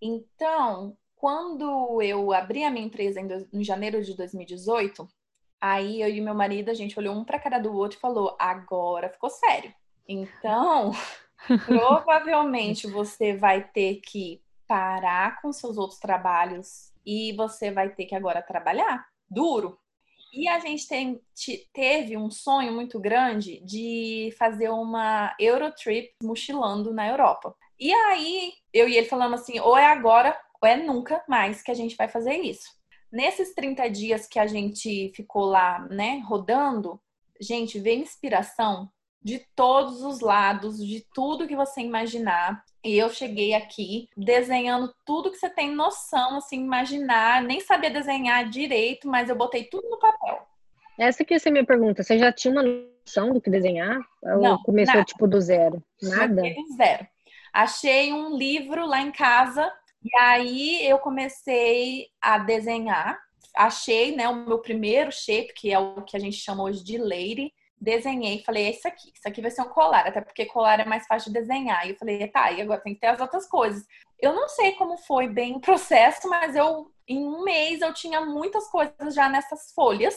Então, quando eu abri a minha empresa em, em janeiro de 2018, aí eu e meu marido, a gente olhou um para cara do outro e falou: agora ficou sério. Então, *laughs* provavelmente você vai ter que parar com seus outros trabalhos e você vai ter que agora trabalhar duro. E a gente tem, teve um sonho muito grande de fazer uma Eurotrip mochilando na Europa. E aí, eu e ele falamos assim: ou é agora é nunca mais que a gente vai fazer isso. Nesses 30 dias que a gente ficou lá, né, rodando, gente, vê inspiração de todos os lados, de tudo que você imaginar. E eu cheguei aqui desenhando tudo que você tem noção, assim, imaginar, nem sabia desenhar direito, mas eu botei tudo no papel. Essa que ser minha pergunta. Você já tinha uma noção do que desenhar? Não, ou começou nada. tipo do zero? Nada? Do zero. Achei um livro lá em casa e aí eu comecei a desenhar, achei né, o meu primeiro shape, que é o que a gente chama hoje de lady, desenhei, falei, é isso aqui, isso aqui vai ser um colar, até porque colar é mais fácil de desenhar. E eu falei, tá, e agora tem que ter as outras coisas. Eu não sei como foi bem o processo, mas eu, em um mês, eu tinha muitas coisas já nessas folhas,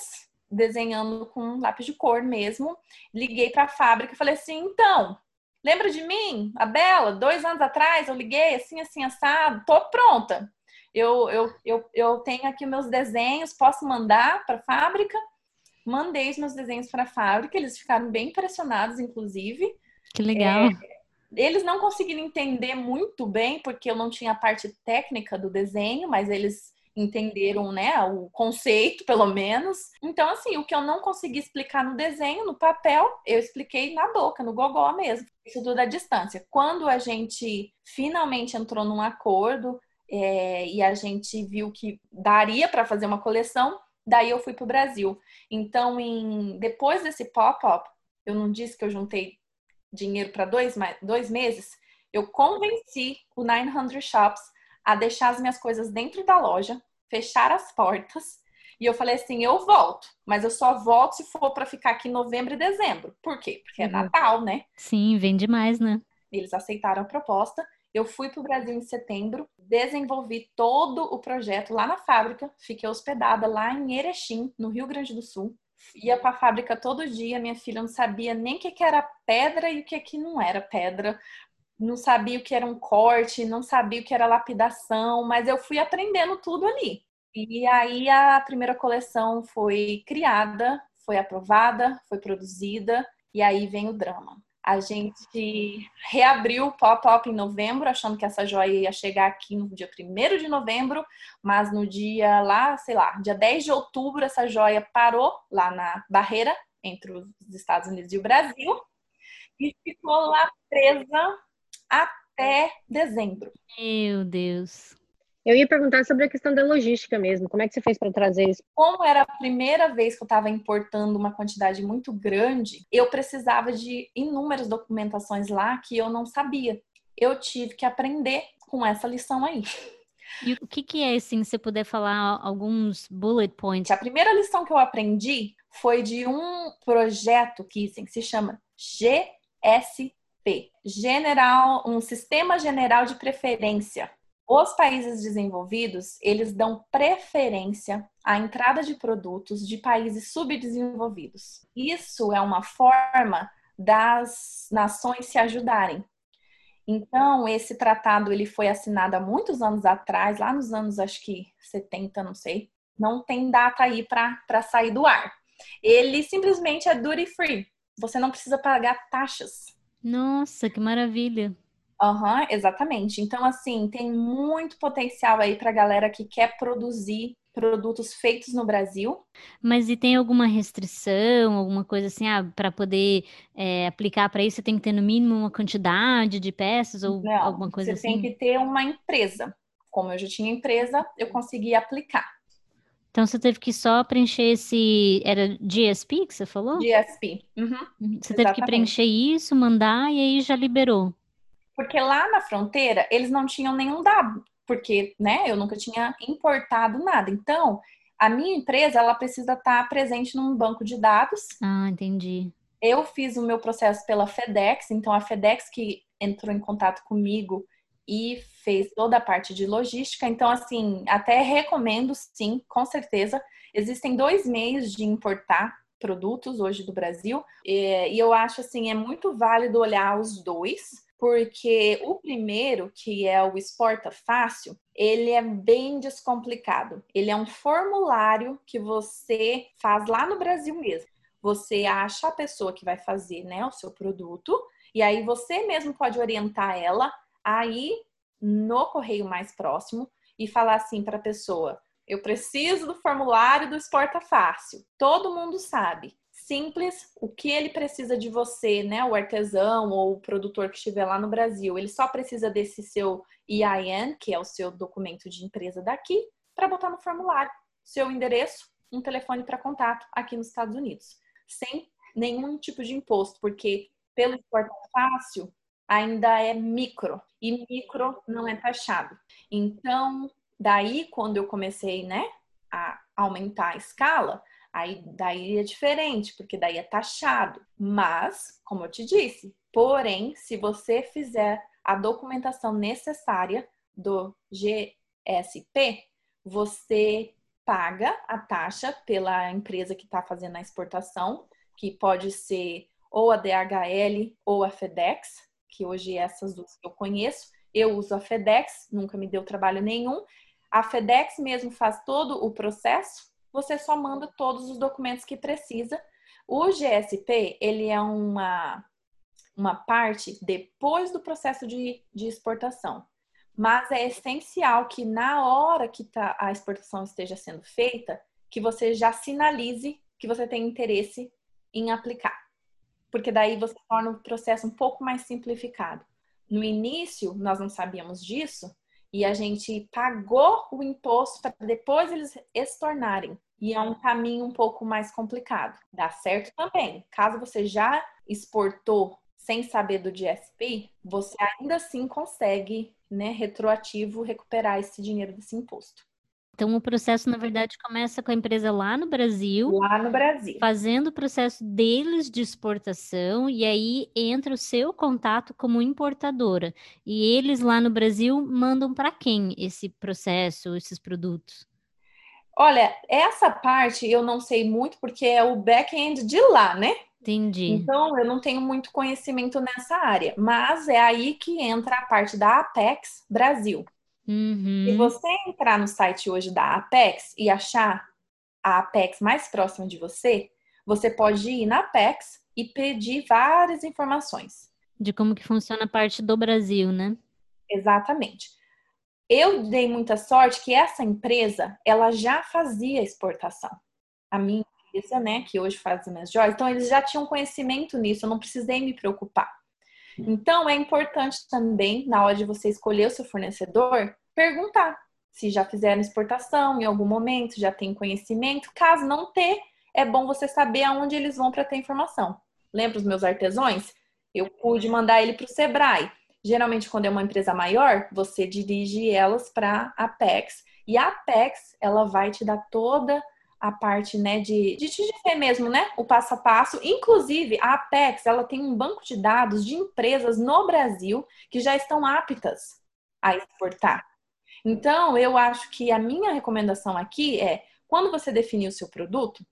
desenhando com lápis de cor mesmo. Liguei para a fábrica e falei assim, então, Lembra de mim, a Bela? Dois anos atrás eu liguei assim, assim, assado. Tô pronta. Eu, eu, eu, eu tenho aqui meus desenhos, posso mandar para a fábrica? Mandei os meus desenhos para a fábrica, eles ficaram bem impressionados, inclusive. Que legal. eles não conseguiram entender muito bem, porque eu não tinha a parte técnica do desenho, mas eles entenderam, né, o conceito, pelo menos. Então, assim, o que eu não consegui explicar no desenho, no papel, eu expliquei na boca, no gogó mesmo. Isso tudo à distância. Quando a gente finalmente entrou num acordo é, e a gente viu que daria para fazer uma coleção, daí eu fui para o Brasil. Então, em, depois desse pop-up, eu não disse que eu juntei dinheiro para dois, dois meses, eu convenci o 900 Shops a deixar as minhas coisas dentro da loja, fechar as portas. E eu falei assim: eu volto, mas eu só volto se for para ficar aqui em novembro e dezembro. Por quê? Porque é uhum. Natal, né? Sim, vem demais, né? Eles aceitaram a proposta. Eu fui para o Brasil em setembro, desenvolvi todo o projeto lá na fábrica, fiquei hospedada lá em Erechim, no Rio Grande do Sul. Ia para a fábrica todo dia, minha filha não sabia nem o que, que era pedra e o que, que não era pedra, não sabia o que era um corte, não sabia o que era lapidação, mas eu fui aprendendo tudo ali. E aí a primeira coleção foi criada, foi aprovada, foi produzida, e aí vem o drama. A gente reabriu o pop-up em novembro, achando que essa joia ia chegar aqui no dia 1 de novembro, mas no dia lá, sei lá, dia 10 de outubro, essa joia parou lá na barreira entre os Estados Unidos e o Brasil e ficou lá presa até dezembro. Meu Deus. Eu ia perguntar sobre a questão da logística mesmo. Como é que você fez para trazer isso? Como era a primeira vez que eu estava importando uma quantidade muito grande, eu precisava de inúmeras documentações lá que eu não sabia. Eu tive que aprender com essa lição aí. E o que, que é, assim, se você puder falar alguns bullet points? A primeira lição que eu aprendi foi de um projeto que assim, se chama GSP, General, um Sistema General de Preferência. Os países desenvolvidos, eles dão preferência à entrada de produtos de países subdesenvolvidos. Isso é uma forma das nações se ajudarem. Então, esse tratado ele foi assinado há muitos anos atrás, lá nos anos acho que 70, não sei. Não tem data aí para sair do ar. Ele simplesmente é duty free. Você não precisa pagar taxas nossa, que maravilha. Aham, uhum, exatamente. Então, assim, tem muito potencial aí para galera que quer produzir produtos feitos no Brasil. Mas e tem alguma restrição, alguma coisa assim, ah, para poder é, aplicar para isso, você tem que ter no mínimo uma quantidade de peças ou Não, alguma coisa você assim? Você tem que ter uma empresa. Como eu já tinha empresa, eu consegui aplicar. Então você teve que só preencher esse. Era GSP que você falou? GSP. Uhum. Você Exatamente. teve que preencher isso, mandar e aí já liberou. Porque lá na fronteira eles não tinham nenhum dado, porque né, eu nunca tinha importado nada. Então, a minha empresa ela precisa estar presente num banco de dados. Ah, entendi. Eu fiz o meu processo pela FedEx, então a FedEx que entrou em contato comigo e fez toda a parte de logística. Então, assim, até recomendo, sim, com certeza. Existem dois meios de importar produtos hoje do Brasil e eu acho assim é muito válido olhar os dois porque o primeiro, que é o Exporta Fácil, ele é bem descomplicado. Ele é um formulário que você faz lá no Brasil mesmo. Você acha a pessoa que vai fazer né, o seu produto, e aí você mesmo pode orientar ela aí no correio mais próximo e falar assim para a pessoa: eu preciso do formulário do Exporta Fácil. Todo mundo sabe. Simples, o que ele precisa de você, né? O artesão ou o produtor que estiver lá no Brasil, ele só precisa desse seu EIN, que é o seu documento de empresa daqui, para botar no formulário. Seu endereço, um telefone para contato aqui nos Estados Unidos, sem nenhum tipo de imposto, porque pelo Exporta Fácil, ainda é micro e micro não é taxado. Então, daí quando eu comecei, né, a aumentar a escala, aí daí é diferente, porque daí é taxado. Mas, como eu te disse, porém, se você fizer a documentação necessária do GSP, você paga a taxa pela empresa que está fazendo a exportação, que pode ser ou a DHL ou a FedEx, que hoje é essas duas que eu conheço. Eu uso a FedEx, nunca me deu trabalho nenhum. A FedEx mesmo faz todo o processo, você só manda todos os documentos que precisa. O GSP, ele é uma uma parte depois do processo de, de exportação. Mas é essencial que na hora que tá, a exportação esteja sendo feita, que você já sinalize que você tem interesse em aplicar. Porque daí você torna o processo um pouco mais simplificado. No início, nós não sabíamos disso e a gente pagou o imposto para depois eles estornarem. E é um caminho um pouco mais complicado. Dá certo também. Caso você já exportou sem saber do GSP, você ainda assim consegue, né, retroativo, recuperar esse dinheiro desse imposto. Então, o processo, na verdade, começa com a empresa lá no Brasil. Lá no Brasil. Fazendo o processo deles de exportação, e aí entra o seu contato como importadora. E eles lá no Brasil mandam para quem esse processo, esses produtos? Olha, essa parte eu não sei muito, porque é o back-end de lá, né? Entendi. Então, eu não tenho muito conhecimento nessa área, mas é aí que entra a parte da Apex Brasil. Uhum. Se você entrar no site hoje da Apex e achar a Apex mais próxima de você, você pode ir na Apex e pedir várias informações. De como que funciona a parte do Brasil, né? Exatamente. Eu dei muita sorte que essa empresa, ela já fazia exportação. A minha empresa, né, que hoje faz as minhas joias, então eles já tinham conhecimento nisso, eu não precisei me preocupar. Então é importante também, na hora de você escolher o seu fornecedor, perguntar se já fizeram exportação em algum momento, já tem conhecimento. Caso não ter, é bom você saber aonde eles vão para ter informação. Lembra os meus artesãos? Eu pude mandar ele para o Sebrae. Geralmente, quando é uma empresa maior, você dirige elas para a Apex. E a Apex, ela vai te dar toda a parte, né, de, de te dizer mesmo, né, o passo a passo. Inclusive, a Apex, ela tem um banco de dados de empresas no Brasil que já estão aptas a exportar. Então, eu acho que a minha recomendação aqui é, quando você definir o seu produto,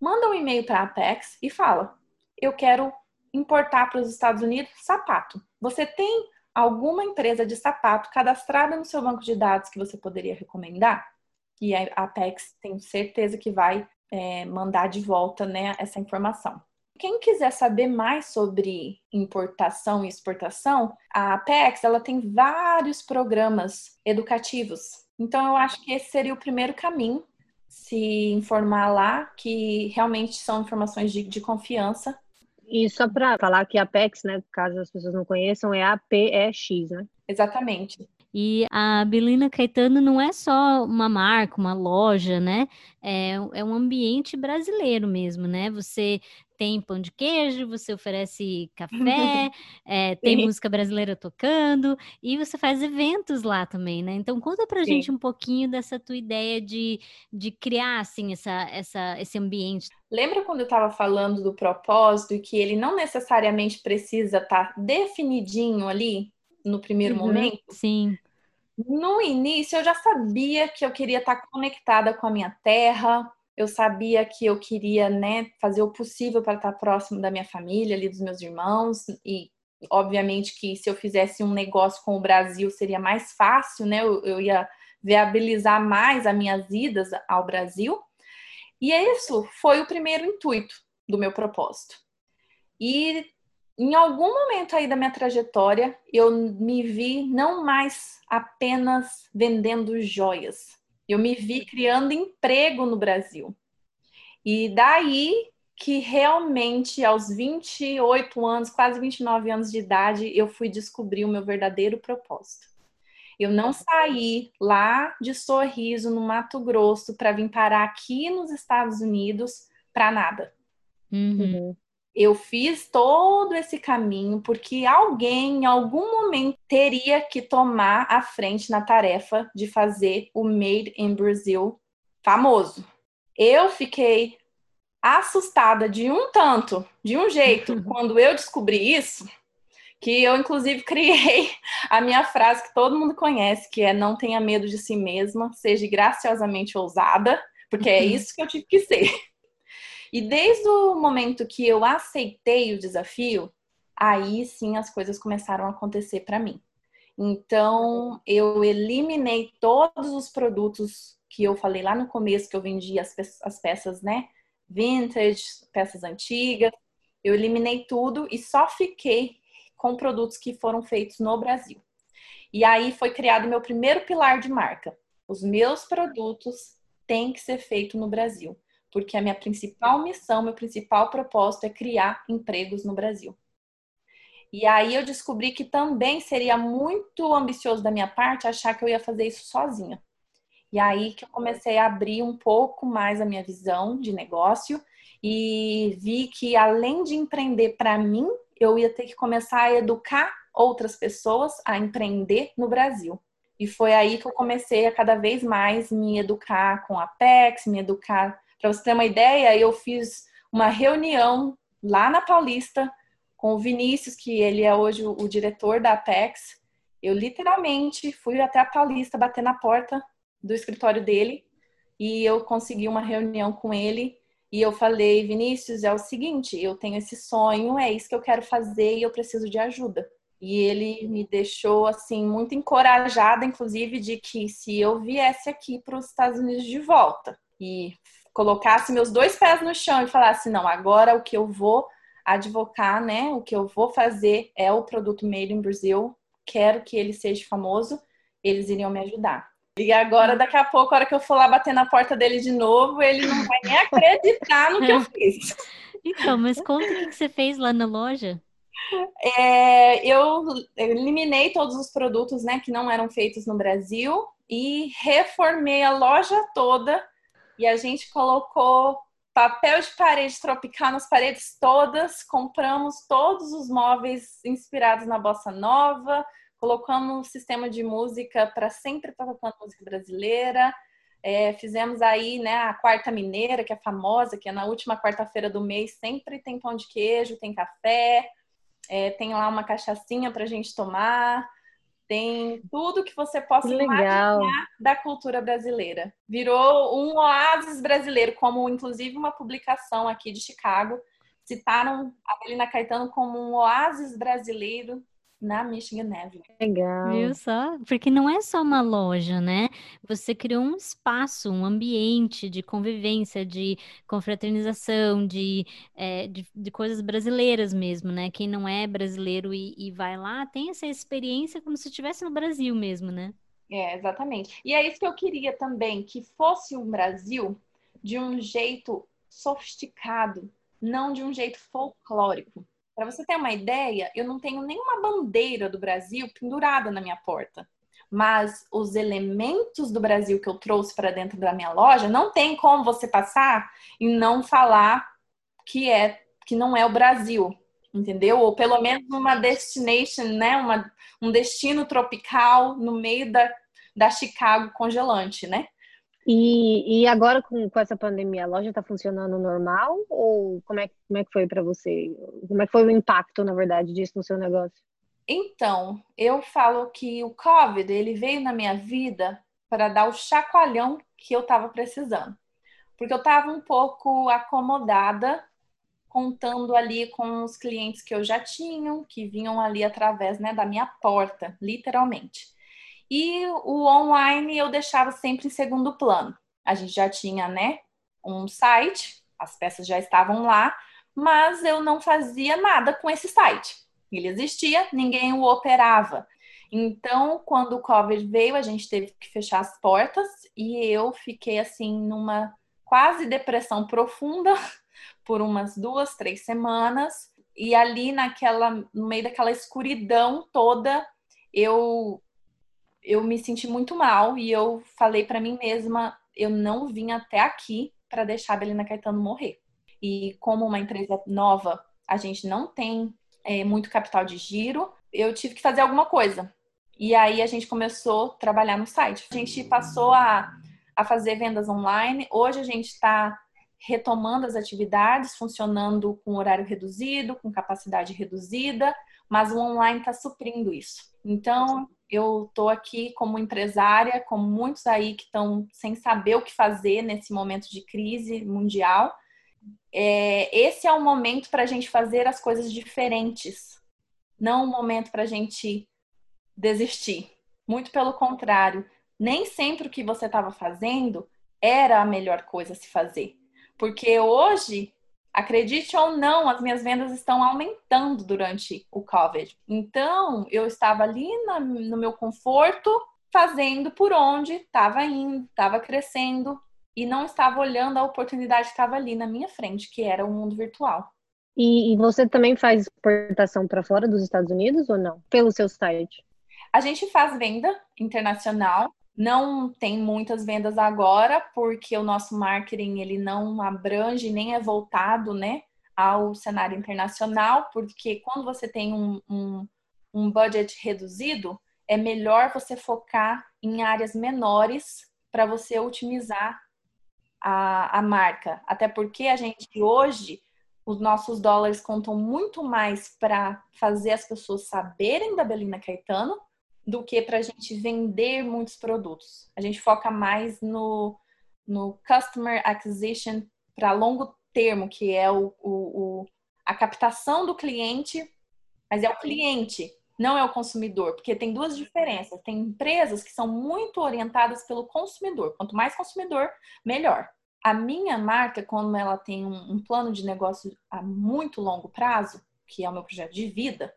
manda um e-mail para a Apex e fala: "Eu quero importar para os Estados Unidos sapato. Você tem alguma empresa de sapato cadastrada no seu banco de dados que você poderia recomendar?" E a Apex tenho certeza que vai é, mandar de volta né, essa informação. Quem quiser saber mais sobre importação e exportação, a Apex ela tem vários programas educativos. Então eu acho que esse seria o primeiro caminho, se informar lá que realmente são informações de, de confiança. E só para falar que a Apex, né, caso as pessoas não conheçam, é a PEX, né? Exatamente. E a Belina Caetano não é só uma marca, uma loja, né? É, é um ambiente brasileiro mesmo, né? Você tem pão de queijo, você oferece café, *laughs* é, tem música brasileira tocando e você faz eventos lá também, né? Então conta pra Sim. gente um pouquinho dessa tua ideia de, de criar assim essa, essa, esse ambiente. Lembra quando eu estava falando do propósito e que ele não necessariamente precisa estar tá definidinho ali no primeiro uhum, momento? Sim. No início, eu já sabia que eu queria estar conectada com a minha terra, eu sabia que eu queria né, fazer o possível para estar próximo da minha família, ali dos meus irmãos, e obviamente que se eu fizesse um negócio com o Brasil seria mais fácil, né? Eu, eu ia viabilizar mais as minhas idas ao Brasil. E isso foi o primeiro intuito do meu propósito. E em algum momento aí da minha trajetória, eu me vi não mais apenas vendendo joias. Eu me vi criando emprego no Brasil. E daí que realmente, aos 28 anos, quase 29 anos de idade, eu fui descobrir o meu verdadeiro propósito. Eu não saí lá de sorriso no Mato Grosso para vir parar aqui nos Estados Unidos para nada. Uhum. Eu fiz todo esse caminho porque alguém, em algum momento, teria que tomar a frente na tarefa de fazer o Made in Brazil famoso. Eu fiquei assustada de um tanto, de um jeito, *laughs* quando eu descobri isso, que eu inclusive criei a minha frase que todo mundo conhece, que é não tenha medo de si mesma, seja graciosamente ousada, porque é uhum. isso que eu tive que ser. E desde o momento que eu aceitei o desafio, aí sim as coisas começaram a acontecer para mim. Então, eu eliminei todos os produtos que eu falei lá no começo, que eu vendia as, pe as peças, né? Vintage, peças antigas. Eu eliminei tudo e só fiquei com produtos que foram feitos no Brasil. E aí foi criado meu primeiro pilar de marca. Os meus produtos têm que ser feitos no Brasil, porque a minha principal missão, meu principal propósito é criar empregos no Brasil. E aí eu descobri que também seria muito ambicioso da minha parte achar que eu ia fazer isso sozinha. E aí que eu comecei a abrir um pouco mais a minha visão de negócio e vi que além de empreender para mim, eu ia ter que começar a educar outras pessoas a empreender no Brasil. E foi aí que eu comecei a cada vez mais me educar com a Apex, me educar. Para você ter uma ideia, eu fiz uma reunião lá na Paulista com o Vinícius, que ele é hoje o, o diretor da Apex. Eu literalmente fui até a Paulista bater na porta do escritório dele e eu consegui uma reunião com ele e eu falei, Vinícius, é o seguinte, eu tenho esse sonho, é isso que eu quero fazer e eu preciso de ajuda. E ele me deixou assim muito encorajada, inclusive, de que se eu viesse aqui para os Estados Unidos de volta e colocasse meus dois pés no chão e falasse, não, agora o que eu vou advocar, né? O que eu vou fazer é o produto Made in Brazil. Quero que ele seja famoso. Eles iriam me ajudar. E agora, daqui a pouco, a hora que eu for lá bater na porta dele de novo, ele não vai nem acreditar no que eu *laughs* fiz. Então, mas conta o que você fez lá na loja. É, eu eliminei todos os produtos né, que não eram feitos no Brasil e reformei a loja toda. E a gente colocou papel de parede tropical nas paredes todas, compramos todos os móveis inspirados na bossa nova, colocamos um sistema de música para sempre estar tocando música brasileira. É, fizemos aí né, a quarta mineira, que é famosa, que é na última quarta-feira do mês, sempre tem pão de queijo, tem café, é, tem lá uma cachaçinha para a gente tomar, tem tudo que você possa Legal. imaginar da cultura brasileira. Virou um oásis brasileiro, como inclusive uma publicação aqui de Chicago citaram a Melina Caetano como um oásis brasileiro na Michigan Avenue. Legal. Viu só? Porque não é só uma loja, né? Você criou um espaço, um ambiente de convivência, de confraternização, de, é, de, de, coisas brasileiras mesmo, né? Quem não é brasileiro e, e vai lá tem essa experiência como se estivesse no Brasil mesmo, né? É, exatamente. E é isso que eu queria também, que fosse um Brasil de um jeito sofisticado, não de um jeito folclórico. Para você ter uma ideia, eu não tenho nenhuma bandeira do Brasil pendurada na minha porta. Mas os elementos do Brasil que eu trouxe para dentro da minha loja, não tem como você passar e não falar que é que não é o Brasil, entendeu? Ou pelo menos uma destination, né? Uma, um destino tropical no meio da, da Chicago congelante, né? E, e agora com, com essa pandemia, a loja está funcionando normal? Ou como é, como é que foi para você? Como é que foi o impacto, na verdade, disso no seu negócio? Então, eu falo que o COVID, ele veio na minha vida para dar o chacoalhão que eu estava precisando. Porque eu estava um pouco acomodada, contando ali com os clientes que eu já tinha, que vinham ali através né, da minha porta, literalmente. E o online eu deixava sempre em segundo plano. A gente já tinha, né, um site, as peças já estavam lá, mas eu não fazia nada com esse site. Ele existia, ninguém o operava. Então, quando o COVID veio, a gente teve que fechar as portas e eu fiquei assim numa quase depressão profunda *laughs* por umas duas, três semanas. E ali naquela, no meio daquela escuridão toda, eu eu me senti muito mal e eu falei para mim mesma, eu não vim até aqui para deixar a Belina Caetano morrer. E como uma empresa nova, a gente não tem é, muito capital de giro, eu tive que fazer alguma coisa. E aí a gente começou a trabalhar no site. A gente passou a, a fazer vendas online. Hoje a gente está retomando as atividades, funcionando com horário reduzido, com capacidade reduzida, mas o online está suprindo isso. Então, eu estou aqui como empresária, como muitos aí que estão sem saber o que fazer nesse momento de crise mundial. É, esse é o momento para a gente fazer as coisas diferentes, não o momento para a gente desistir. Muito pelo contrário, nem sempre o que você estava fazendo era a melhor coisa a se fazer. Porque hoje Acredite ou não, as minhas vendas estão aumentando durante o COVID. Então, eu estava ali na, no meu conforto, fazendo por onde estava indo, estava crescendo e não estava olhando a oportunidade que estava ali na minha frente, que era o mundo virtual. E, e você também faz exportação para fora dos Estados Unidos ou não? Pelo seu site? A gente faz venda internacional. Não tem muitas vendas agora, porque o nosso marketing ele não abrange nem é voltado, né, ao cenário internacional, porque quando você tem um, um, um budget reduzido, é melhor você focar em áreas menores para você otimizar a, a marca. Até porque a gente hoje, os nossos dólares contam muito mais para fazer as pessoas saberem da Belina Caetano do que para a gente vender muitos produtos. A gente foca mais no, no customer acquisition para longo termo, que é o, o, o, a captação do cliente, mas é o cliente, não é o consumidor, porque tem duas diferenças. Tem empresas que são muito orientadas pelo consumidor. Quanto mais consumidor, melhor. A minha marca, quando ela tem um, um plano de negócio a muito longo prazo, que é o meu projeto de vida,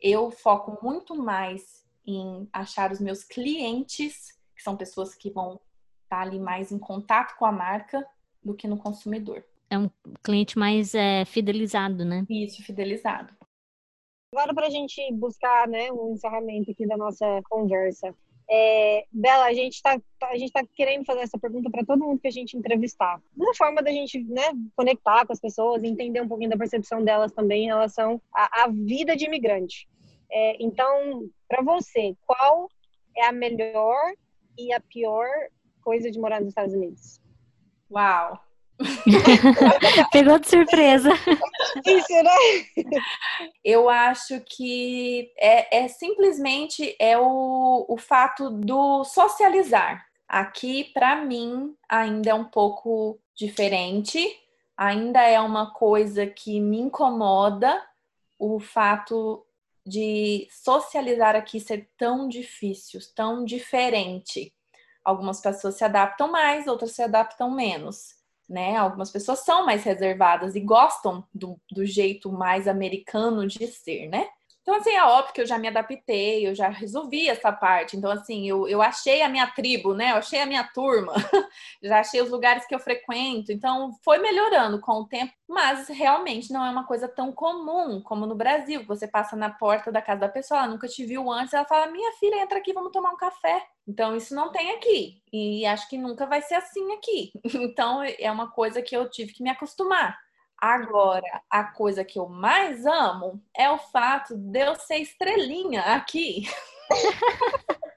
eu foco muito mais em achar os meus clientes, que são pessoas que vão estar ali mais em contato com a marca, do que no consumidor. É um cliente mais é, fidelizado, né? Isso, fidelizado. Agora, para a gente buscar né, um encerramento aqui da nossa conversa. É, Bela, a gente está a gente tá querendo fazer essa pergunta para todo mundo que a gente entrevistar. Uma forma da gente né, conectar com as pessoas, entender um pouquinho da percepção delas também em relação à, à vida de imigrante. É, então, para você, qual é a melhor e a pior coisa de morar nos Estados Unidos? Uau! *laughs* Pegou de surpresa. Isso, né? Eu acho que é, é simplesmente é o, o fato do socializar. Aqui, para mim, ainda é um pouco diferente. Ainda é uma coisa que me incomoda o fato de socializar aqui ser tão difícil, tão diferente. Algumas pessoas se adaptam mais, outras se adaptam menos né? Algumas pessoas são mais reservadas e gostam do, do jeito mais americano de ser, né? Então, assim, é óbvio que eu já me adaptei, eu já resolvi essa parte. Então, assim, eu, eu achei a minha tribo, né? Eu achei a minha turma, *laughs* já achei os lugares que eu frequento. Então, foi melhorando com o tempo, mas realmente não é uma coisa tão comum como no Brasil. Você passa na porta da casa da pessoa, ela nunca te viu antes, ela fala: Minha filha, entra aqui, vamos tomar um café. Então, isso não tem aqui. E acho que nunca vai ser assim aqui. *laughs* Então, é uma coisa que eu tive que me acostumar. Agora, a coisa que eu mais amo é o fato de eu ser estrelinha aqui. *laughs*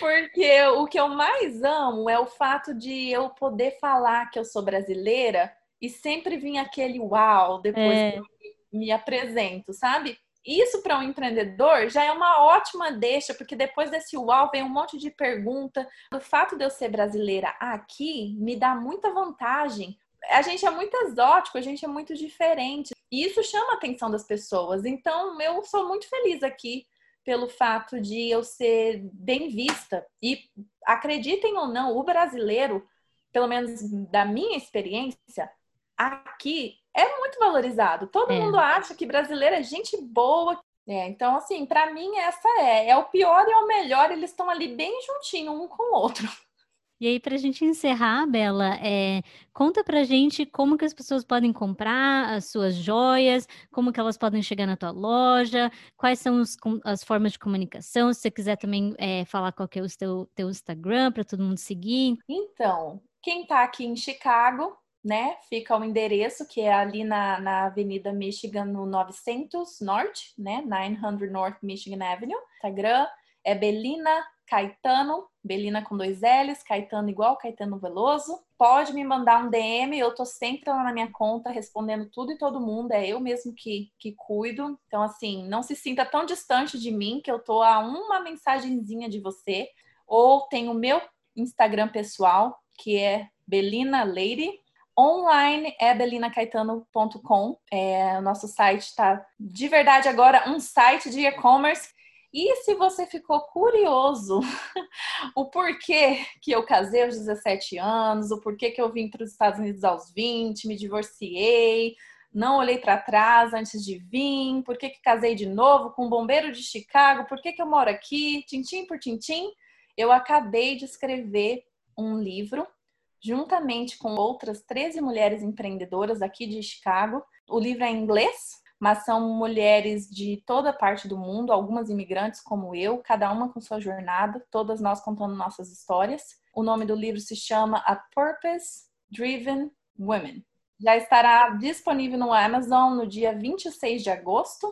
Porque o que eu mais amo é o fato de eu poder falar que eu sou brasileira e sempre vir aquele uau depois é. que eu me apresento, sabe? Isso para um empreendedor já é uma ótima deixa, porque depois desse uau vem um monte de pergunta. O fato de eu ser brasileira aqui me dá muita vantagem, a gente é muito exótico, a gente é muito diferente. E isso chama a atenção das pessoas. Então, eu sou muito feliz aqui pelo fato de eu ser bem vista. E acreditem ou não, o brasileiro, pelo menos da minha experiência, aqui é muito valorizado. Todo é. mundo acha que brasileiro é gente boa. É, então, assim, para mim, essa é. É o pior e é o melhor, eles estão ali bem juntinho um com o outro. E aí, para a gente encerrar, Bela, é, conta para a gente como que as pessoas podem comprar as suas joias, como que elas podem chegar na tua loja, quais são os, as formas de comunicação, se você quiser também é, falar qual que é o teu, teu Instagram para todo mundo seguir. Então, quem está aqui em Chicago, né, fica o endereço que é ali na, na Avenida Michigan, no 900 Norte, né, 900 North Michigan Avenue. Instagram é Belina Caetano, Belina com dois L's, Caetano igual Caetano Veloso. Pode me mandar um DM, eu tô sempre lá na minha conta respondendo tudo e todo mundo, é eu mesmo que, que cuido. Então, assim, não se sinta tão distante de mim que eu tô a uma mensagenzinha de você. Ou tem o meu Instagram pessoal, que é Belina Lady. Online é belinacaetano.com. É, o nosso site está de verdade agora um site de e-commerce E se você ficou curioso *laughs* o porquê que eu casei aos 17 anos, o porquê que eu vim para os Estados Unidos aos 20, me divorciei, não olhei para trás antes de vir, por que, casei de novo com um bombeiro de Chicago, por que, que eu moro aqui, tintim por tintim, eu acabei de escrever um livro juntamente com outras 13 mulheres empreendedoras aqui de Chicago. O livro é em inglês, mas são mulheres de toda parte do mundo, algumas imigrantes como eu, cada uma com sua jornada, todas nós contando nossas histórias. O nome do livro se chama A Purpose Driven Women. Já estará disponível no Amazon no dia 26 de agosto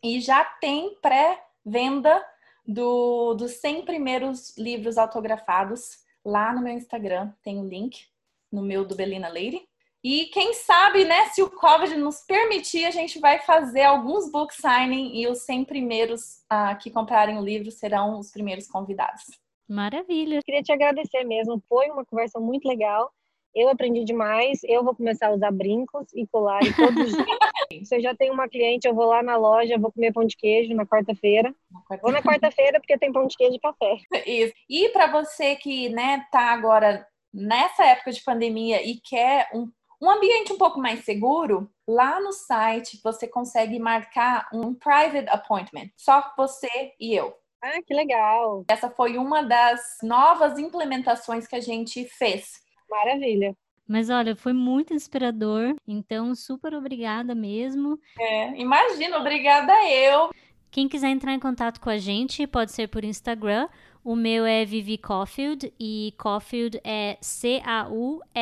e já tem pré-venda do, dos 100 primeiros livros autografados lá no meu Instagram. Tem o um link no meu do Belina Lady. E quem sabe, né, se o COVID nos permitir, a gente vai fazer alguns book signing e os 100 primeiros uh, que comprarem o livro serão os primeiros convidados. Maravilha. Queria te agradecer mesmo. Foi uma conversa muito legal. Eu aprendi demais. Eu vou começar a usar brincos e colares todos os dias. *laughs* Se eu já tenho uma cliente, eu vou lá na loja, vou comer pão de queijo na quarta-feira. Quarta vou na quarta-feira porque tem pão de queijo e café. *laughs* Isso. E para você que, né, tá agora nessa época de pandemia e quer um um ambiente um pouco mais seguro, lá no site você consegue marcar um private appointment, só você e eu. Ah, que legal! Essa foi uma das novas implementações que a gente fez. Maravilha! Mas olha, foi muito inspirador, então super obrigada mesmo. É, imagina, obrigada eu. Quem quiser entrar em contato com a gente, pode ser por Instagram o meu é Vivi Caulfield e Caulfield é C-A-U-F-I-E-L-D.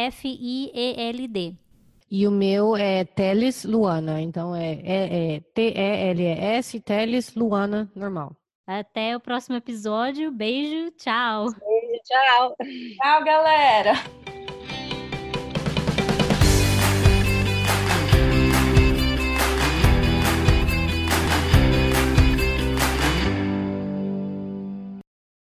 E o meu é Teles Luana, então é, é, é T-E-L-E-S, Teles Luana, normal. Até o próximo episódio. Beijo, tchau. Beijo, tchau. Tchau, galera.